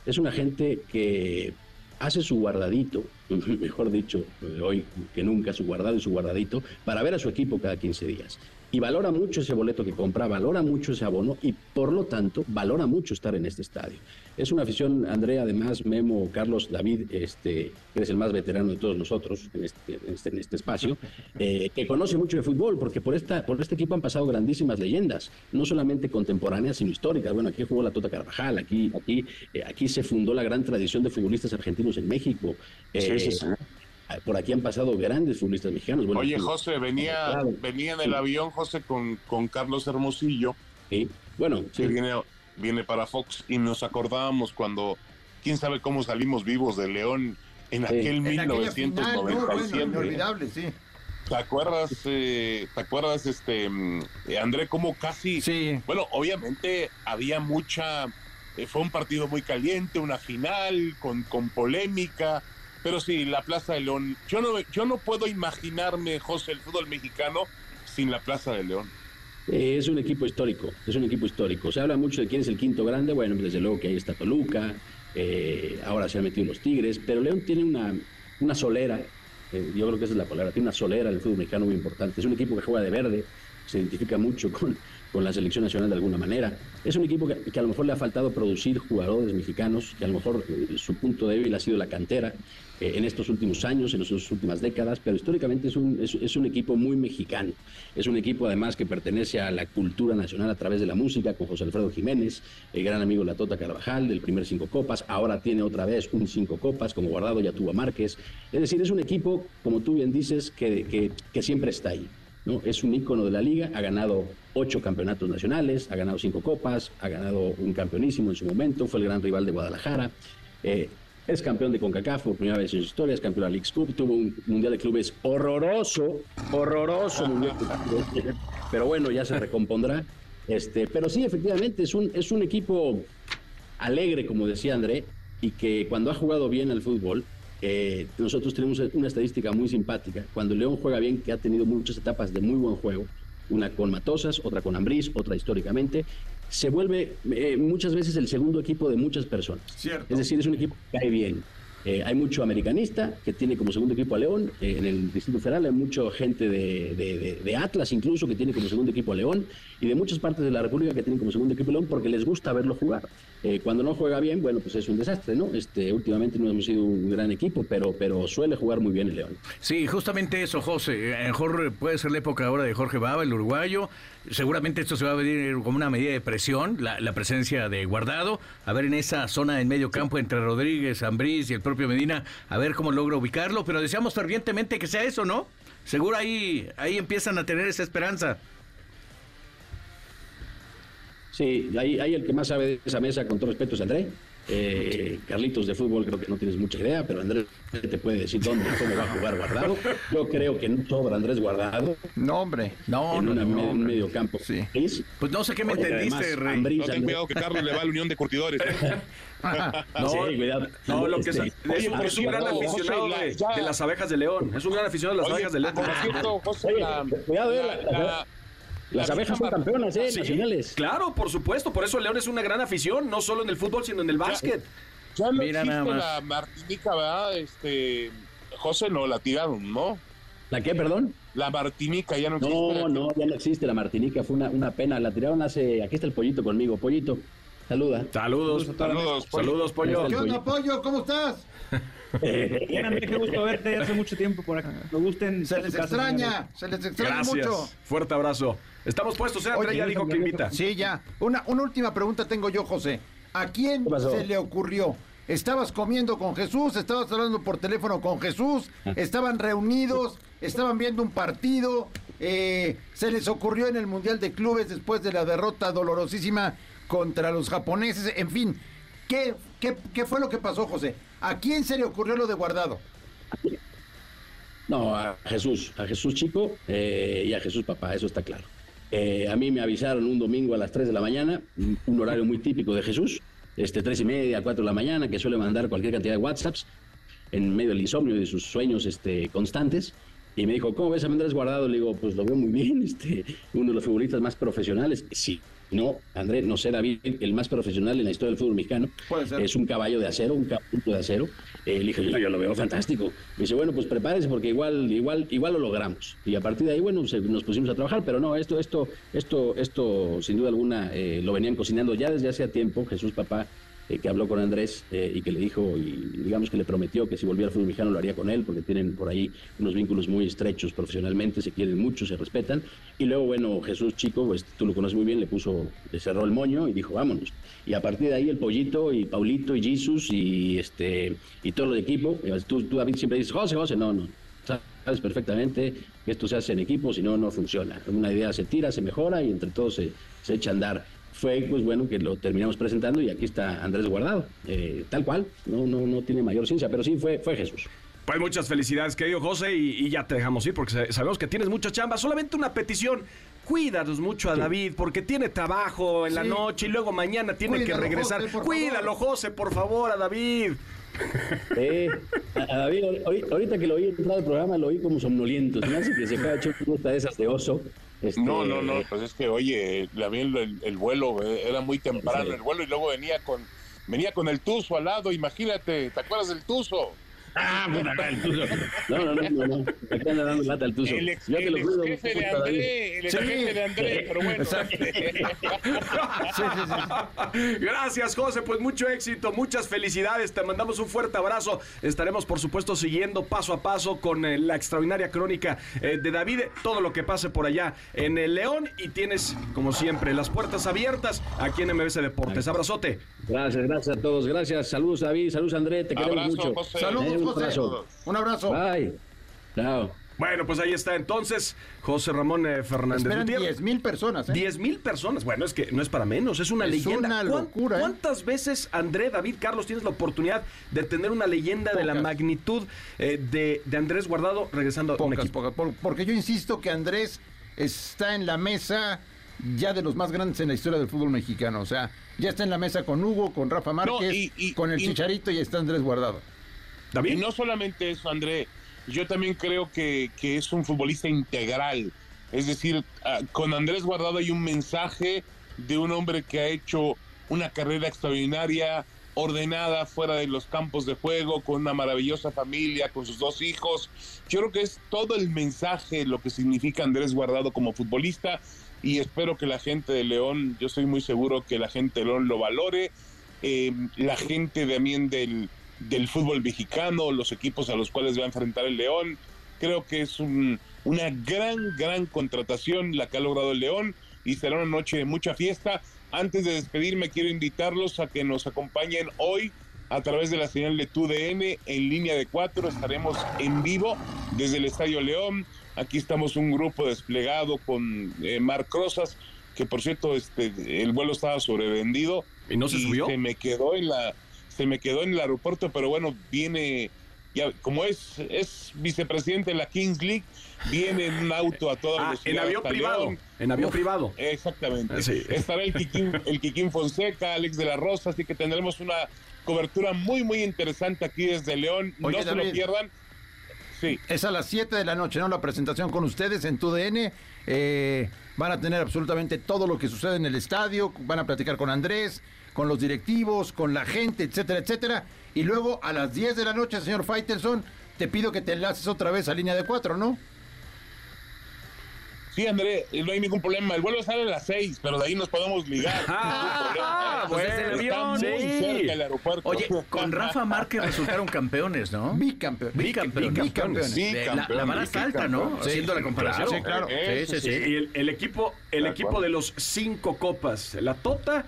Es una gente que hace su guardadito, [laughs] mejor dicho, hoy que nunca, su guardado y su guardadito, para ver a su equipo cada 15 días. y valora mucho ese boleto que compra, valora mucho ese abono y por lo tanto valora mucho estar en este estadio. Es una afición, Andrea, además, Memo, Carlos, David, este, que es el más veterano de todos nosotros en este, en este, en este espacio, [laughs] eh, que conoce mucho de fútbol, porque por, esta, por este equipo han pasado grandísimas leyendas, no solamente contemporáneas, sino históricas. Bueno, aquí jugó la Tota Carvajal, aquí, aquí, eh, aquí se fundó la gran tradición de futbolistas argentinos en México. Eh, por aquí han pasado grandes futbolistas mexicanos. Bueno, Oye, José, venía, venía en el avión, José, con, con Carlos Hermosillo, Sí. Bueno, sí. que viene, viene para Fox, y nos acordábamos cuando, quién sabe cómo salimos vivos de León en aquel En aquella final, ¿no? Bueno, 1997. inolvidable, sí. ¿Te acuerdas, eh, ¿te acuerdas, este, eh, André, cómo casi... Sí. Bueno, obviamente había mucha... eh, fue un partido muy caliente, una final, con, con polémica, pero sí, la Plaza de León... Yo no, yo no puedo imaginarme, José, el fútbol mexicano sin la Plaza de León. Eh, Es un equipo histórico, es un equipo histórico. Se habla mucho de quién es el quinto grande. Bueno, desde luego que ahí está Toluca, eh, ahora se han metido los Tigres, pero León tiene una, una solera, eh, yo creo que esa es la palabra, tiene una solera en el fútbol mexicano muy importante. Es un equipo que juega de verde, se identifica mucho [laughs] con, con la selección nacional de alguna manera. Es un equipo que, que a lo mejor le ha faltado producir jugadores mexicanos, que a lo mejor eh, su punto débil ha sido la cantera eh, en estos últimos años, en estas últimas décadas, pero históricamente es un, es, un equipo muy mexicano. Es un equipo además que pertenece a la cultura nacional a través de la música, con José Alfredo Jiménez, el gran amigo La Tota Carvajal, del primer cinco copas, ahora tiene otra vez un cinco copas, como guardado ya tuvo a Márquez. Es decir, es un equipo, como tú bien dices, que, que, que siempre está ahí. ¿no? Es un ícono de la liga, ha ganado ocho campeonatos nacionales, ha ganado cinco copas, ha ganado un campeonísimo en su momento, fue el gran rival de Guadalajara. Eh, es campeón de CONCACAF por primera vez en su historia, es campeón de la League Cup, tuvo un Mundial de Clubes horroroso, horroroso Mundial de Clubes, [laughs] pero bueno, ya se recompondrá. Este, pero sí, efectivamente, es un, es un equipo alegre, como decía André, y que cuando ha jugado bien al fútbol, eh, nosotros tenemos una estadística muy simpática. Cuando León juega bien, que ha tenido muchas etapas de muy buen juego, una con Matosas, otra con Ambriz, otra históricamente, se vuelve eh, muchas veces el segundo equipo de muchas personas. Cierto. Es decir, es un equipo que cae bien. Eh, hay mucho americanista que tiene como segundo equipo a León. eh, en el Distrito Federal hay mucha gente de, de- Atlas incluso que tiene como segundo equipo a León y de muchas partes de la República que tienen como segundo equipo a León porque les gusta verlo jugar. Eh, cuando no juega bien, bueno, pues es un desastre, ¿no? Este, últimamente no hemos sido un gran equipo, pero, pero suele jugar muy bien el León. Sí, justamente eso, José. Mejor puede ser la época ahora de Jorge Baba, el uruguayo. Seguramente esto se va a venir como una medida de presión, la, la presencia de Guardado. A ver en esa zona en medio campo entre Rodríguez, Ambriz y el propio Medina, a ver cómo logra ubicarlo. Pero deseamos fervientemente que sea eso, ¿no? Seguro ahí, ahí empiezan a tener esa esperanza. Sí, ahí, ahí el que más sabe de esa mesa, con todo respeto, es André. Eh, Carlitos de fútbol creo que no tienes mucha idea, pero Andrés te puede decir dónde y cómo va a jugar guardado. Yo creo que no sobra Andrés guardado No, hombre. No, en no, una- no, un hombre. medio campo. Sí. Pues no sé qué me Oye, entendiste, además, Rey. No, ten cuidado que Carlos le va a la Unión de Curtidores. ¿eh? [laughs] No, sí, cuidado. No, lo que es, Este, es- Oye, es un gran aficionado de, las abejas de León. Es un gran aficionado de las Oye, abejas de León. por cierto, José, Oye, la- cuidado, eh, la- la- la- Las la abejas son campeonas, ¿eh? Sí, Nacionales. Claro, por supuesto. Por eso León es una gran afición, no solo en el fútbol, sino en el básquet. Ya no Mira existe nada más. la Martinica, ¿verdad? Este, José, no, la tiraron, ¿no? ¿La qué, perdón? La Martinica ya no existe. No, no, ya no existe la Martinica, fue una, una pena. La tiraron hace. Aquí está el pollito conmigo. Pollito, saluda. Saludos. Saludos, pollo. Saludos, pollo. ¿Qué onda, pollo? ¿Cómo estás? [laughs] Bien, André, qué gusto verte hace mucho tiempo por acá. Me gusten. Se les extraña, se les extraña Gracias. mucho. Fuerte abrazo. Estamos puestos, ¿eh? Ya dijo que invita. Sí, ya. Una, una última pregunta tengo yo, José. ¿A quién se le ocurrió? ¿Estabas comiendo con Jesús? ¿Estabas hablando por teléfono con Jesús? ¿Estaban reunidos? ¿Estaban viendo un partido? Eh, ¿Se les ocurrió en el Mundial de Clubes después de la derrota dolorosísima contra los japoneses? En fin, ¿qué, qué, qué fue lo que pasó, José? ¿A quién se le ocurrió lo de guardado? No, a Jesús, a Jesús chico eh, y a Jesús papá, eso está claro. Eh, a mí me avisaron un domingo a las 3 de la mañana, un- horario muy típico de Jesús, este 3 y media, 4 de la mañana, que suele mandar cualquier cantidad de WhatsApps en medio del insomnio y de sus sueños este, constantes. Y me dijo, ¿cómo ves a Andrés Guardado? Le digo, pues lo veo muy bien, [laughs] este, uno de los futbolistas más profesionales. Sí, No, André, no sé, David, el más profesional en la historia del fútbol mexicano. Puede ser. Es un caballo de acero, un caballo de acero. Le dije, yo, yo lo veo fantástico. Me dice, bueno, pues prepárese porque igual, igual, igual lo logramos. Y a partir de ahí, bueno, se- nos pusimos a trabajar, pero no, esto, esto, esto, esto, sin duda alguna, eh, lo venían cocinando ya desde hacía tiempo. Jesús, papá, eh, que habló con Andrés eh, y que le dijo, y digamos que le prometió que si volviera al fútbol mexicano lo haría con él, porque tienen por ahí unos vínculos muy estrechos profesionalmente, se quieren mucho, se respetan. Y luego, bueno, Jesús Chico, pues tú lo conoces muy bien, le puso, le cerró el moño y dijo, vámonos. Y a partir de ahí el Pollito y Paulito y Jesus y este y todo el equipo, tú, tú David siempre dices, José, José, no, no. Sabes perfectamente que esto se hace en equipo, si no, no funciona. Una idea se tira, se mejora y entre todos se, se echa a andar fue pues bueno que lo terminamos presentando y aquí está Andrés Guardado, eh, tal cual, no, no, no tiene mayor ciencia, pero sí fue, fue Jesús. Pues muchas felicidades, querido José, y, y ya te dejamos ir porque sa- sabemos que tienes mucha chamba. Solamente una petición. Cuídanos mucho a David porque tiene trabajo en la noche y luego mañana tiene Cuídalo, que regresar. José, Cuídalo, favor. José, por favor, a David. Eh, a, David, ahori- ahorita que lo oí entrar al programa, lo oí como somnoliento, se me hace que se acaba hecho una de esas de oso. Este, No, no, no, pues es que, oye, vi el, el- el vuelo, eh, era muy temprano Sí. el vuelo y luego venía con venía con el Tuzo al lado, imagínate, ¿te acuerdas del Tuzo? Ah, bueno, no, el tuzo. No, no, no, no, no. Aquí anda dando lata el tuzo. El ex, Yo te el lo ex cuido, jefe de. André, el ex jefe de André, pero bueno. Sí, sí, sí. Gracias, José. Pues mucho éxito, muchas felicidades. Te mandamos un fuerte abrazo. Estaremos, por supuesto, siguiendo paso a paso con eh, la extraordinaria crónica eh, de David. Todo lo que pase por allá en el León. Y tienes, como siempre, las puertas abiertas aquí en MBC Deportes. Abrazote. Gracias, gracias a todos. Gracias. Saludos, David. Saludos, André. Te queremos Abrazo, mucho. José. Eh, José. abrazo. Un abrazo. Bye. Chao. Bueno, pues ahí está entonces José Ramón eh, Fernández Esperan Gutiérrez. 10 mil personas, ¿eh? 10 mil personas. Bueno, es que no es para menos, es una Es leyenda. una ¿Cuán- locura, ¿eh? ¿Cuántas veces, André, David, Carlos, tienes la oportunidad de tener una leyenda de la magnitud eh, de, de Andrés Guardado regresando a un equipo? pocas. Por- porque yo insisto que Andrés está en la mesa ya de los más grandes en la historia del fútbol mexicano. O sea, ya está en la mesa con Hugo, con Rafa Márquez, y- y- con el y- Chicharito y está Andrés Guardado. Y no solamente eso, André, yo también creo que, que es un futbolista integral. Es decir, ah, con Andrés Guardado hay un mensaje de un hombre que ha hecho una carrera extraordinaria, ordenada fuera de los campos de juego, con una maravillosa familia, con sus dos hijos. Yo creo que es todo el mensaje lo que significa Andrés Guardado como futbolista y espero que la gente de León, yo estoy muy seguro que la gente de León lo valore, eh, la gente también del, del fútbol mexicano, los equipos a los cuales va a enfrentar el León. Creo que es un- una gran, gran contratación la que ha logrado el León y será una noche de mucha fiesta. Antes de despedirme, quiero invitarlos a que nos acompañen hoy a través de la señal de TUDN en línea de cuatro. Estaremos en vivo desde el Estadio León. Aquí estamos un grupo desplegado con eh, Marc Rosas, que por cierto, este, el vuelo estaba sobrevendido. ¿Y no se subió? Se me quedó en la, se me quedó en el aeropuerto, pero bueno, viene, ya, como es, es vicepresidente de la Kings League, viene en un auto a toda Ah, velocidad en avión privado. León. En avión Uf, privado. Exactamente. Ah, sí. Estará el Kikín, el Kikín Fonseca, Alex de la Rosa, así que tendremos una cobertura muy, muy interesante aquí desde León. Oye, no se lo pierdan. Sí. Es a las 7 de la noche, ¿no? La presentación con ustedes en TUDN. Eh, van a tener absolutamente todo lo que sucede en el estadio. Van a platicar con Andrés, con los directivos, con la gente, etcétera, etcétera. Y luego a las 10 de la noche, señor Faitelson, te pido que te enlaces otra vez a línea de 4, ¿no? Sí, André, no hay ningún problema. El vuelo sale a las 6, pero de ahí nos podemos ligar. Ah, problema. bueno, Está avión, sí. el. Oye, con Rafa Márquez resultaron campeones, ¿no? Bicampeón. Bicampeones. Bicampeones. Sí, De- la, la vara está alta, ¿no? Sí, Haciendo la comparación. Sí, claro. Eh, Sí, sí, sí. Y el, el equipo, el equipo de los cinco copas, la Tota.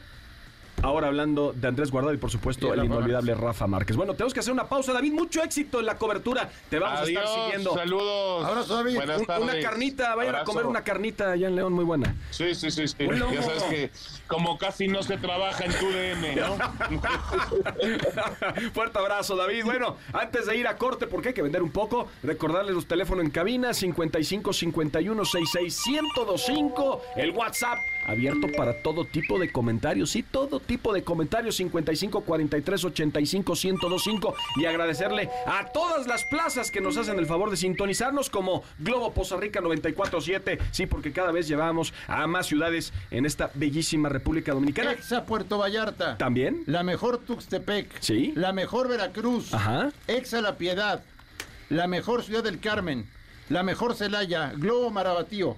Ahora hablando de Andrés Guardado y por supuesto Y el inolvidable Rafa Márquez. Bueno, tenemos que hacer una pausa, David. Mucho éxito en la cobertura. Te vamos a estar siguiendo. saludos. Abrazo, David. Buenas Un- tardes. una carnita, vayan a comer una carnita allá en León, muy buena. Sí, sí, sí, sí. Ya sabes que como casi no se trabaja en tu DN, ¿no? [laughs] Fuerte abrazo, David. Bueno, antes de ir a corte, porque hay que vender un poco, recordarles los teléfonos en cabina 55 51 66 1025, el WhatsApp abierto para todo tipo de comentarios. Sí, todo tipo de comentarios. 55 43 85 1025. Y agradecerle a todas las plazas que nos hacen el favor de sintonizarnos, como Globo Poza Rica 947. Sí, porque cada vez llevamos a más ciudades en esta bellísima República Dominicana. Exa Puerto Vallarta. También. La mejor Tuxtepec. Sí. La mejor Veracruz. Ajá. Exa La Piedad. La mejor Ciudad del Carmen. La mejor Celaya. Globo Marabatío.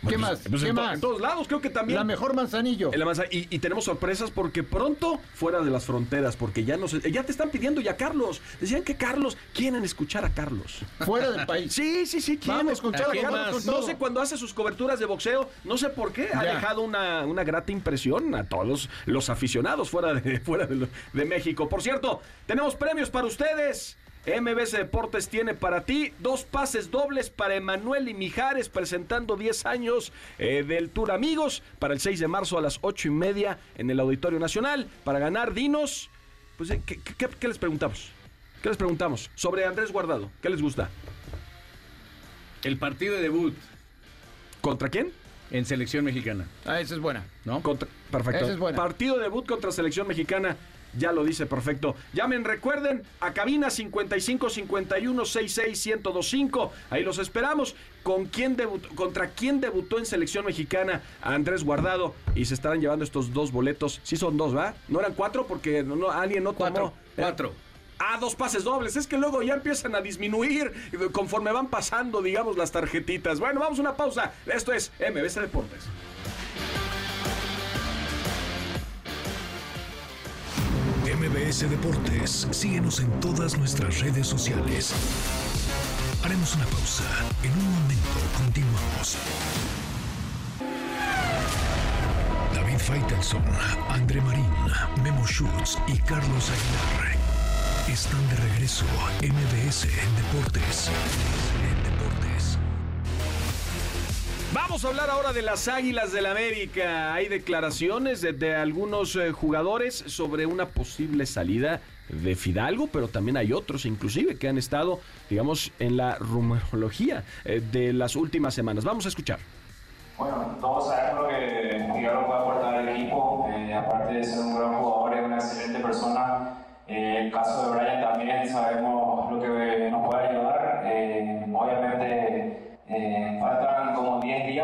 ¿Qué Pues, más? pues ¿Qué en, to- más? en todos lados, creo que también. La mejor Manzanillo. En la manzana- y, y tenemos sorpresas porque pronto fuera de las fronteras, porque ya nos, ya te están pidiendo ya Carlos. Decían que Carlos quieren escuchar a Carlos. Fuera del país. Sí, sí, sí, quieren Vamos, escuchar ¿a Carlos. más? No sé cuando hace sus coberturas de boxeo, no sé por qué, ha Ya. dejado una, una grata impresión a todos los aficionados fuera de, [laughs] fuera de México. Por cierto, tenemos premios para ustedes. MBS Deportes tiene para ti dos pases dobles para Emanuel y Mijares presentando 10 años eh, del Tour Amigos para el 6 de marzo a las 8 y media en el Auditorio Nacional. Para ganar, dinos, pues, eh, ¿qué, qué- qué les preguntamos? ¿Qué les preguntamos? Sobre Andrés Guardado, ¿qué les gusta? El partido de debut ¿Contra quién? en selección mexicana, Ah, esa es buena. ¿no? Contra- perfecto. Esa es buena. Partido debut contra selección mexicana. Ya lo dice perfecto. Llamen, recuerden, a cabina 55 51 66 1025. Ahí los esperamos. ¿Con quién debut- ¿Contra quién debutó en selección mexicana Andrés Guardado? Y se estarán llevando estos dos boletos. Sí son dos, ¿va? No eran cuatro porque no, no- alguien no tomó. Cuatro. Cuatro. Ah, dos pases dobles. Es que luego ya empiezan a disminuir conforme van pasando, digamos, las tarjetitas. Bueno, vamos a una pausa. Esto es MBC Deportes. MBS Deportes, síguenos en todas nuestras redes sociales. Haremos una pausa. En un momento continuamos. David Faitelson, André Marín, Memo Schutz y Carlos Aguilar están de regreso. MBS Deportes. Vamos a hablar ahora de las Águilas del América. Hay declaraciones de, algunos eh, jugadores sobre una posible salida de Fidalgo, pero también hay otros inclusive que han estado, digamos, en la rumorología eh, de las últimas semanas. Vamos a escuchar. Bueno, todos sabemos lo que Figueroa puede aportar al equipo, eh, aparte de ser un gran jugador, es una excelente persona. El caso de Brian también sabemos lo que nos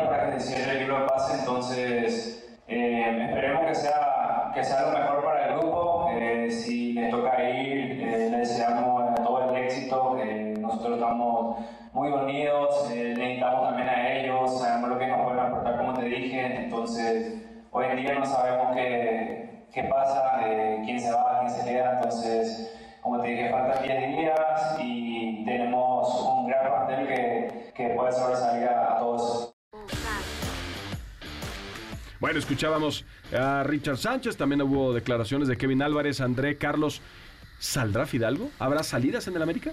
como 10 días para que se cierre el libro de pase, entonces eh, esperemos que sea, que sea lo mejor para el grupo. Eh, si les toca ir, eh, les deseamos todo el éxito. Eh, nosotros estamos muy unidos, eh, necesitamos también a ellos, sabemos lo que nos pueden aportar, como te dije. Entonces, hoy en día no sabemos qué, qué pasa, eh, quién se va, quién se queda. Entonces, como te dije, faltan 10 días y tenemos un gran plantel que, que puede sobresalir a todos. Bueno, escuchábamos a Richard Sánchez, también hubo declaraciones de Kevin Álvarez, André, Carlos. ¿Saldrá Fidalgo? ¿Habrá salidas en el América?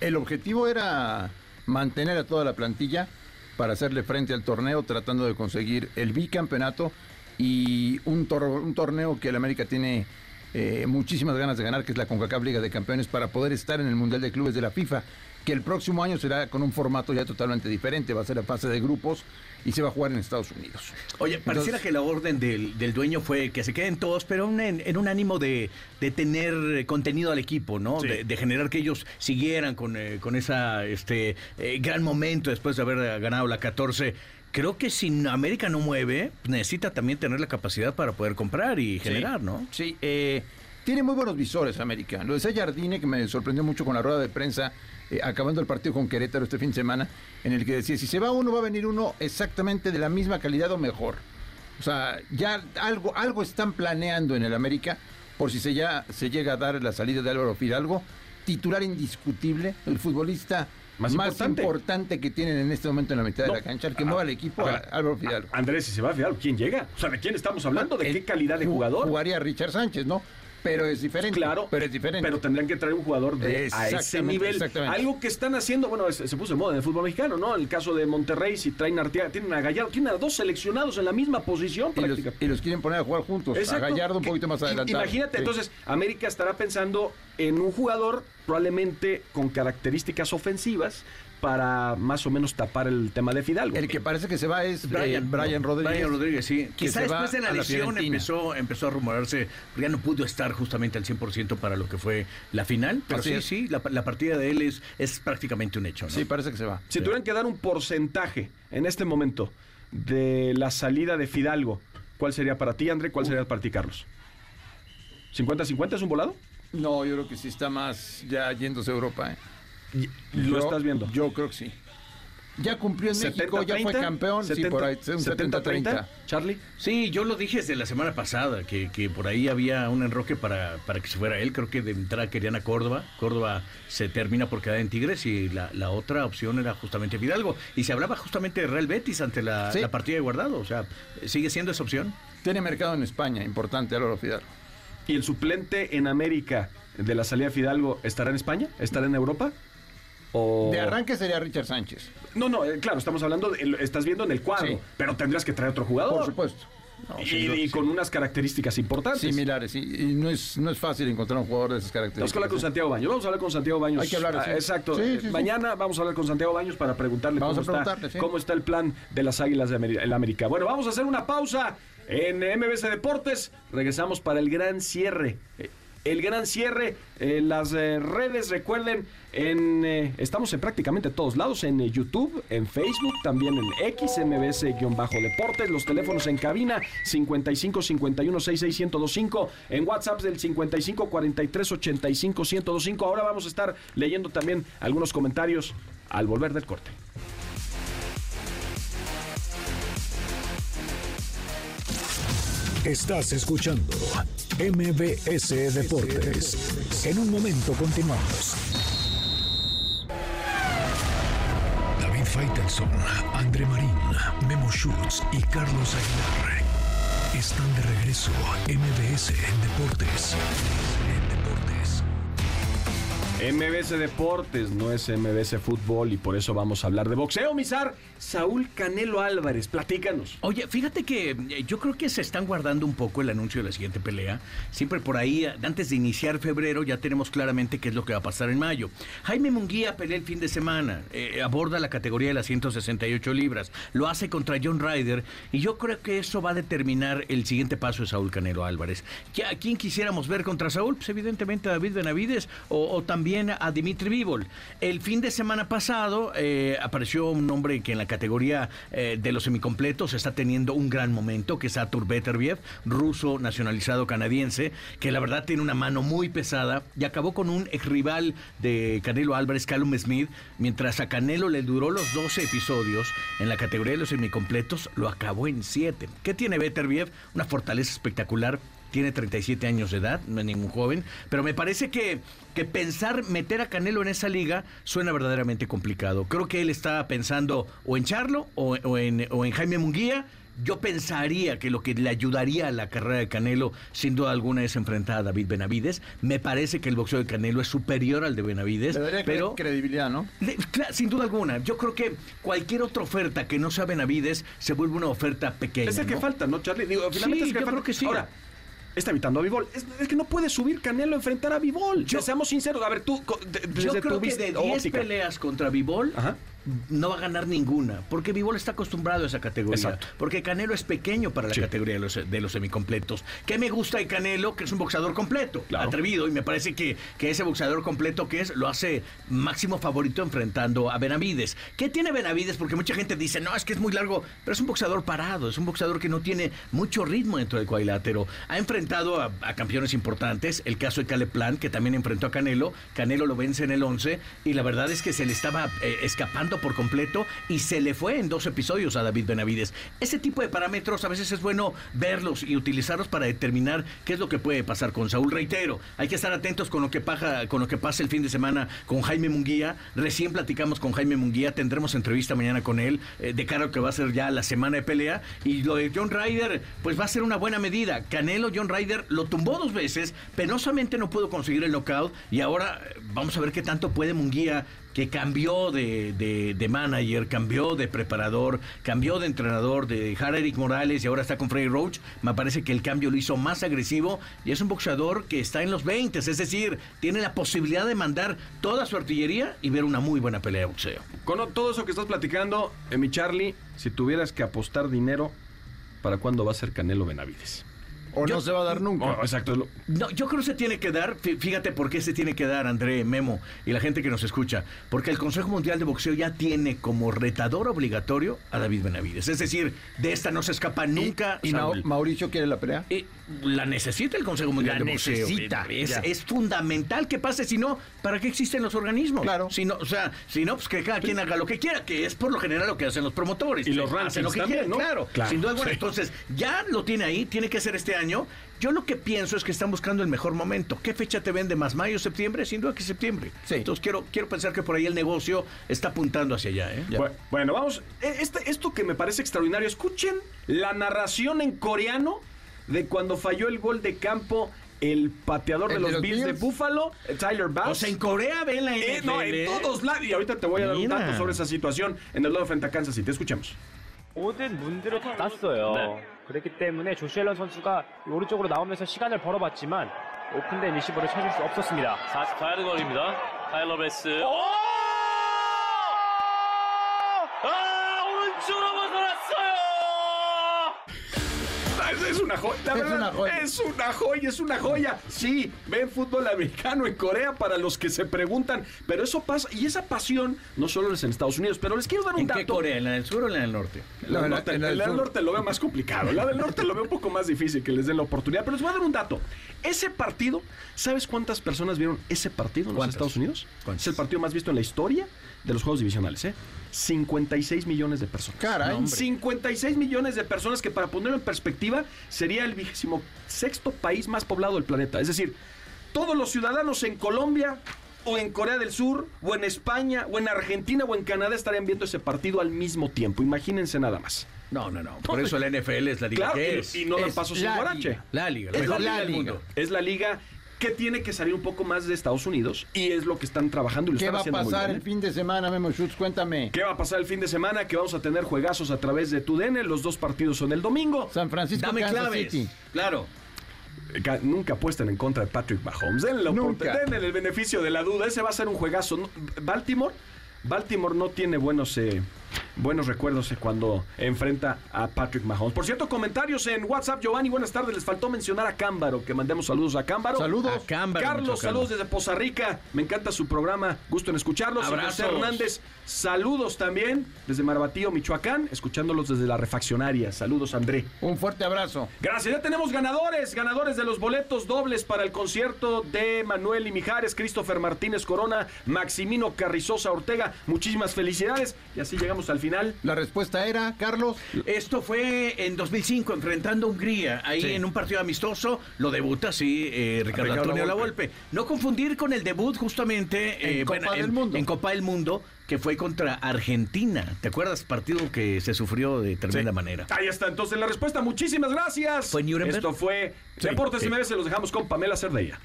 El objetivo era mantener a toda la plantilla para hacerle frente al torneo, tratando de conseguir el bicampeonato y un, tor- un torneo que el América tiene eh, muchísimas ganas de ganar, que es la CONCACAF Liga de Campeones, para poder estar en el Mundial de Clubes de la FIFA, que el próximo año será con un formato ya totalmente diferente, va a ser la fase de grupos y se va a jugar en Estados Unidos. Oye, pareciera Entonces- que la orden del, del dueño fue que se queden todos, pero un- en, en un ánimo de, de tener contenido al equipo, ¿no? Sí. De, de generar que ellos siguieran con, eh, con esa este eh, gran momento después de haber ganado la 14. Creo que si América no mueve, necesita también tener la capacidad para poder comprar y generar, ¿no? Sí, eh, tiene muy buenos visores América. Lo decía Jardine, que me sorprendió mucho con la rueda de prensa, eh, acabando el partido con Querétaro este fin de semana, en el que decía, si se va uno, va a venir uno exactamente de la misma calidad o mejor. O sea, ya algo, algo están planeando en el América, por si se, ya, se llega a dar la salida de Álvaro Fidalgo, titular indiscutible, el futbolista Más más, importante. importante. que tienen en este momento en la mitad No. de la cancha, el que mueva al equipo, a Álvaro Fidalgo. Andrés, si se va a Fidalgo, ¿quién llega? O sea, ¿de quién estamos hablando? ¿De El- qué calidad de ju- jugador? Jugaría Richard Sánchez, ¿no? Pero es diferente. Claro, pero es diferente. Pero tendrían que traer un jugador de a ese nivel. Algo que están haciendo, bueno, es- se puso de moda en el fútbol mexicano, ¿no? El caso de Monterrey, si traen Arteaga, tienen a Gallardo, tienen a dos seleccionados en la misma posición y, los, y los quieren poner a jugar juntos. Exacto. A Gallardo un poquito más adelantado. Imagínate, Sí. entonces, América estará pensando en un jugador probablemente con características ofensivas, para más o menos tapar el tema de Fidalgo. El que parece que se va es Brian, eh, Brian Rodríguez. Brian Rodríguez, sí. Quizá después de la lesión empezó, empezó a rumorarse, porque ya no pudo estar justamente al 100% para lo que fue la final. Pero Así sí, es. sí, la, la partida de él es, es prácticamente un hecho. ¿no? Sí, parece que se va. Si tuvieran que dar un porcentaje en este momento de la salida de Fidalgo, ¿cuál sería para ti, André? ¿Cuál sería para ti, Carlos? ¿50-50 es un volado? No, yo creo que sí está más ya yéndose a Europa. ¿eh? ¿Lo Yo- estás viendo? Yo creo que sí. Ya cumplió en México, ya fue 70-30, campeón. sí, por ahí, un 70-30. Charlie. Sí, yo lo dije desde la semana pasada, que, que por ahí había un enroque para, para que se fuera él. Creo que de entrada querían a Córdoba. Córdoba se termina por quedar en Tigres y la, la otra opción era justamente Fidalgo. Y se hablaba justamente de Real Betis ante la, Sí. la partida de guardado. O sea, ¿sigue siendo esa opción? Tiene mercado en España, importante, Álvaro Fidalgo. ¿Y el suplente en América de la salida de Fidalgo estará en España? ¿Estará en Europa? O... De arranque sería Richard Sánchez. No, no, eh, claro, estamos hablando, de- estás viendo en el cuadro, Sí. pero tendrías que traer otro jugador. Por supuesto. No, y, sin duda, y sí. con unas características importantes. Similares, sí. Y no es, no es fácil encontrar un jugador de esas Vamos a características. hablar con ¿eh? Santiago Baños. Vamos a hablar con Santiago Baños. Hay que hablar, Ah. Exacto. Sí, Eh, sí, sí. Mañana vamos a hablar con Santiago Baños para preguntarle Vamos cómo, a está, preguntarle, sí. cómo está el plan de las Águilas de el América. Bueno, vamos a hacer una pausa en MBC Deportes. Regresamos para el gran cierre. El gran cierre, eh, las eh, redes, recuerden, en, eh, estamos en prácticamente todos lados, en eh, YouTube, en Facebook, también en X, MBS-Deportes, los teléfonos en cabina 55 51 66 1025, en WhatsApp del 55 43 85 1025. Ahora vamos a estar leyendo también algunos comentarios al volver del corte. Estás escuchando MBS Deportes. En un momento continuamos. David Faitelson, André Marín, Memo Schutz y Carlos Aguilar están de regreso. MBS Deportes. Deportes. MBS Deportes, no es MBS Fútbol y por eso vamos a hablar de boxeo, Misar. Saúl Canelo Álvarez, platícanos. Oye, fíjate que eh, yo creo que se están guardando un poco el anuncio de la siguiente pelea. Siempre por ahí, antes de iniciar febrero, ya tenemos claramente qué es lo que va a pasar en mayo. Jaime Munguía pelea el fin de semana, eh, aborda la categoría de las 168 libras, lo hace contra John Ryder y yo creo que eso va a determinar el siguiente paso de Saúl Canelo Álvarez. ¿Qui- ¿A quién quisiéramos ver contra Saúl? Pues evidentemente David Benavides o también a Dimitri. El fin de semana pasado eh, apareció un hombre que en la categoría eh, de los semicompletos está teniendo un gran momento, que es Artur Beterbiev, ruso nacionalizado canadiense, que la verdad tiene una mano muy pesada y acabó con un ex rival de Canelo Álvarez, Callum Smith, mientras a Canelo le duró los 12 episodios en la categoría de los semicompletos, lo acabó en 7. ¿Qué tiene Beterbiev? Una fortaleza espectacular. Tiene 37 años de edad, no es ningún joven, pero me parece que, que pensar meter a Canelo en esa liga suena verdaderamente complicado. Creo que él está pensando o en Charlo o, o en, o en Jaime Munguía. Yo pensaría que lo que le ayudaría a la carrera de Canelo, sin duda alguna, es enfrentar a David Benavides. Me parece que el boxeo de Canelo es superior al de Benavides, Le daría pero credibilidad, ¿no? le- sin duda alguna. Yo creo que cualquier otra oferta que no sea Benavides se vuelve una oferta pequeña. Es el que falta, ¿no, Charlie? Digo, finalmente Sí, es el que yo falta. creo que sí. Ahora, está evitando a Vivol. Es, es que no puede subir Canelo a enfrentar a Vivol. Yo- seamos sinceros. A ver, tú, de- Yo desde creo tu que vista de 10 óptica. peleas contra Vivol, Ajá. No va a ganar ninguna, porque Vivol está acostumbrado a esa categoría. Exacto. Porque Canelo es pequeño para la Sí. categoría de los, de los semicompletos. ¿Qué me gusta de Canelo? Que es un boxeador completo, Claro. atrevido, y me parece que, que ese boxeador completo que es, lo hace máximo favorito enfrentando a Benavides. ¿Qué tiene Benavides? Porque mucha gente dice, no, es que es muy largo, pero es un boxeador parado, es un boxeador que no tiene mucho ritmo dentro del cuadrilátero. Ha enfrentado a, a campeones importantes, el caso de Caleb Plant, que también enfrentó a Canelo, Canelo lo vence en el 11, y la verdad es que se le estaba eh, escapando por completo y se le fue en dos episodios a David Benavides. Ese tipo de parámetros a veces es bueno verlos y utilizarlos para determinar qué es lo que puede pasar con Saúl. Reitero, hay que estar atentos con lo que pasa, con lo que pasa el fin de semana con Jaime Munguía. Recién platicamos con Jaime Munguía, tendremos entrevista mañana con él, eh, de cara a que va a ser ya la semana de pelea. Y lo de John Ryder, pues va a ser una buena medida. Canelo, John Ryder lo tumbó dos veces, penosamente no pudo conseguir el knockout y ahora eh, vamos a ver qué tanto puede Munguía que cambió de, de- de manager, cambió de preparador, cambió de entrenador, de dejar Eric Morales y ahora está con Freddy Roach, me parece que el cambio lo hizo más agresivo y es un boxeador que está en los 20, es decir, tiene la posibilidad de mandar toda su artillería y ver una muy buena pelea de boxeo. Con todo eso que estás platicando, eh, mi Charlie, si tuvieras que apostar dinero, ¿para cuándo va a ser Canelo Benavides? O Yo- no se va a dar nunca. Oh, exacto. es No, yo creo que se tiene que dar, fí- fíjate por qué se tiene que dar, André, Memo y la gente que nos escucha, porque el Consejo Mundial de Boxeo ya tiene como retador obligatorio a David Benavides. Es decir, de esta no se escapa nunca. ¿Y Saúl. Mauricio quiere la pelea? Eh, la necesita el Consejo Mundial La de Boxeo. necesita, Es, ya. es fundamental que pase, si no, ¿para qué existen los organismos? Claro. Si no, o sea, si no, pues que cada quien haga lo que quiera, que es por lo general lo que hacen los promotores. Y los rankings lo que también, quieren, ¿no? Claro, Claro, sin duda alguna. sí. Entonces, ya lo tiene ahí, tiene que ser este año. Yo lo que pienso es que están buscando el mejor momento. ¿Qué fecha te vende más? ¿Mayo, septiembre? Sin duda que septiembre. Sí. Entonces quiero, quiero pensar que por ahí el negocio está apuntando hacia allá, ¿eh? Bu- Bueno, vamos. Eh, Este, esto que me parece extraordinario, escuchen la narración en coreano de cuando falló el gol de campo el pateador de ¿El de los los Bills de? Buffalo, eh, Tyler Bass. O sea, en Corea ven la Eh, NFL. no, en todos lados. Y ahorita te voy a dar un dato sobre esa situación en el lado frente a Kansas City. Escuchemos. 그렇기 때문에 조시 앨런 선수가 오른쪽으로 나오면서 시간을 벌어봤지만 오픈된 리시버를 찾을 수 없었습니다. 44야드 거리입니다. 타일러 베스. 아, una joya, la Es verdad, una joya. es una joya, es una joya. Sí, ven fútbol americano en Corea para los que se preguntan, pero eso pasa y esa pasión no solo es en Estados Unidos, pero les quiero dar un ¿En dato. qué Corea? ¿En la del sur o en la del norte? La del No, norte, en la del la del sur. norte lo veo más complicado. La del norte lo veo un poco más difícil que les den la oportunidad. Pero les voy a dar un dato. Ese partido, ¿sabes cuántas personas vieron ese partido en los ¿Cuántas? Estados Unidos? ¿Cuántas? Es el partido más visto en la historia de los Juegos Divisionales, ¿eh? 56 millones de personas. Caray. No, hombre. 56 millones de personas que para ponerlo en perspectiva sería el vigésimo sexto país más poblado del planeta. Es decir, todos los ciudadanos en Colombia o en Corea del Sur o en España o en Argentina o en Canadá estarían viendo ese partido al mismo tiempo. Imagínense nada más. No, no, no. Por eso la NFL es la liga Claro, que y, es. y no dan paso sin la guarache. liga. La liga, la Es la mejor liga liga del mundo. Es la liga que tiene que salir un poco más de Estados Unidos y es lo que están trabajando y lo ¿Qué están va a muy pasar bien, el ¿eh? fin de semana, Memo Schutz? Cuéntame. ¿Qué va a pasar el fin de semana? Que vamos a tener juegazos a través de TUDN. Los dos partidos son el domingo. San Francisco, Dame Kansas claves. City. Claro. Ca- Nunca apuesten en contra de Patrick Mahomes. Denle, la Nunca. oportunidad, denle el beneficio de la duda. Ese va a ser un juegazo. Baltimore, Baltimore no tiene buenos, eh, buenos recuerdos cuando enfrenta a Patrick Mahomes. Por cierto, comentarios en WhatsApp. Giovanni, buenas tardes. Les faltó mencionar a Cámbaro. Que mandemos saludos a Cámbaro. Saludos. A Cámbaro, Carlos, saludos desde Poza Rica. Me encanta su programa. Gusto en escucharlos. Abrazos. José Hernández, saludos también desde Marbatío, Michoacán. Escuchándolos desde la refaccionaria. Saludos, André. Un fuerte abrazo. Gracias, ya tenemos ganadores, ganadores de los boletos dobles para el concierto de Manuel y Mijares, Christopher Martínez Corona, Maximino Carrizosa Ortega. Muchísimas felicidades y así llegamos al final. La respuesta era, Carlos. Esto fue en 2005, enfrentando a Hungría, ahí Sí. en un partido amistoso. Lo debuta, sí, eh, Ricardo, Antonio Lavolpe. Lavolpe. No confundir con el debut, justamente. En Copa del Mundo. En Copa del Mundo, que fue contra Argentina. ¿Te acuerdas? Partido que se sufrió de tremenda Sí. manera. Ahí está, entonces la respuesta. Muchísimas gracias. ¿Fue Nuremberg? Esto fue Sí, Deportes sí. MBS, los dejamos con Pamela Cerdeira.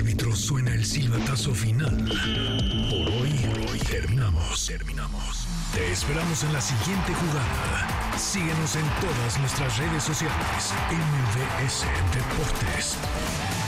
Árbitro suena el silbatazo final. Por hoy, hoy terminamos, terminamos. Te esperamos en la siguiente jugada. Síguenos en todas nuestras redes sociales. MVS Deportes.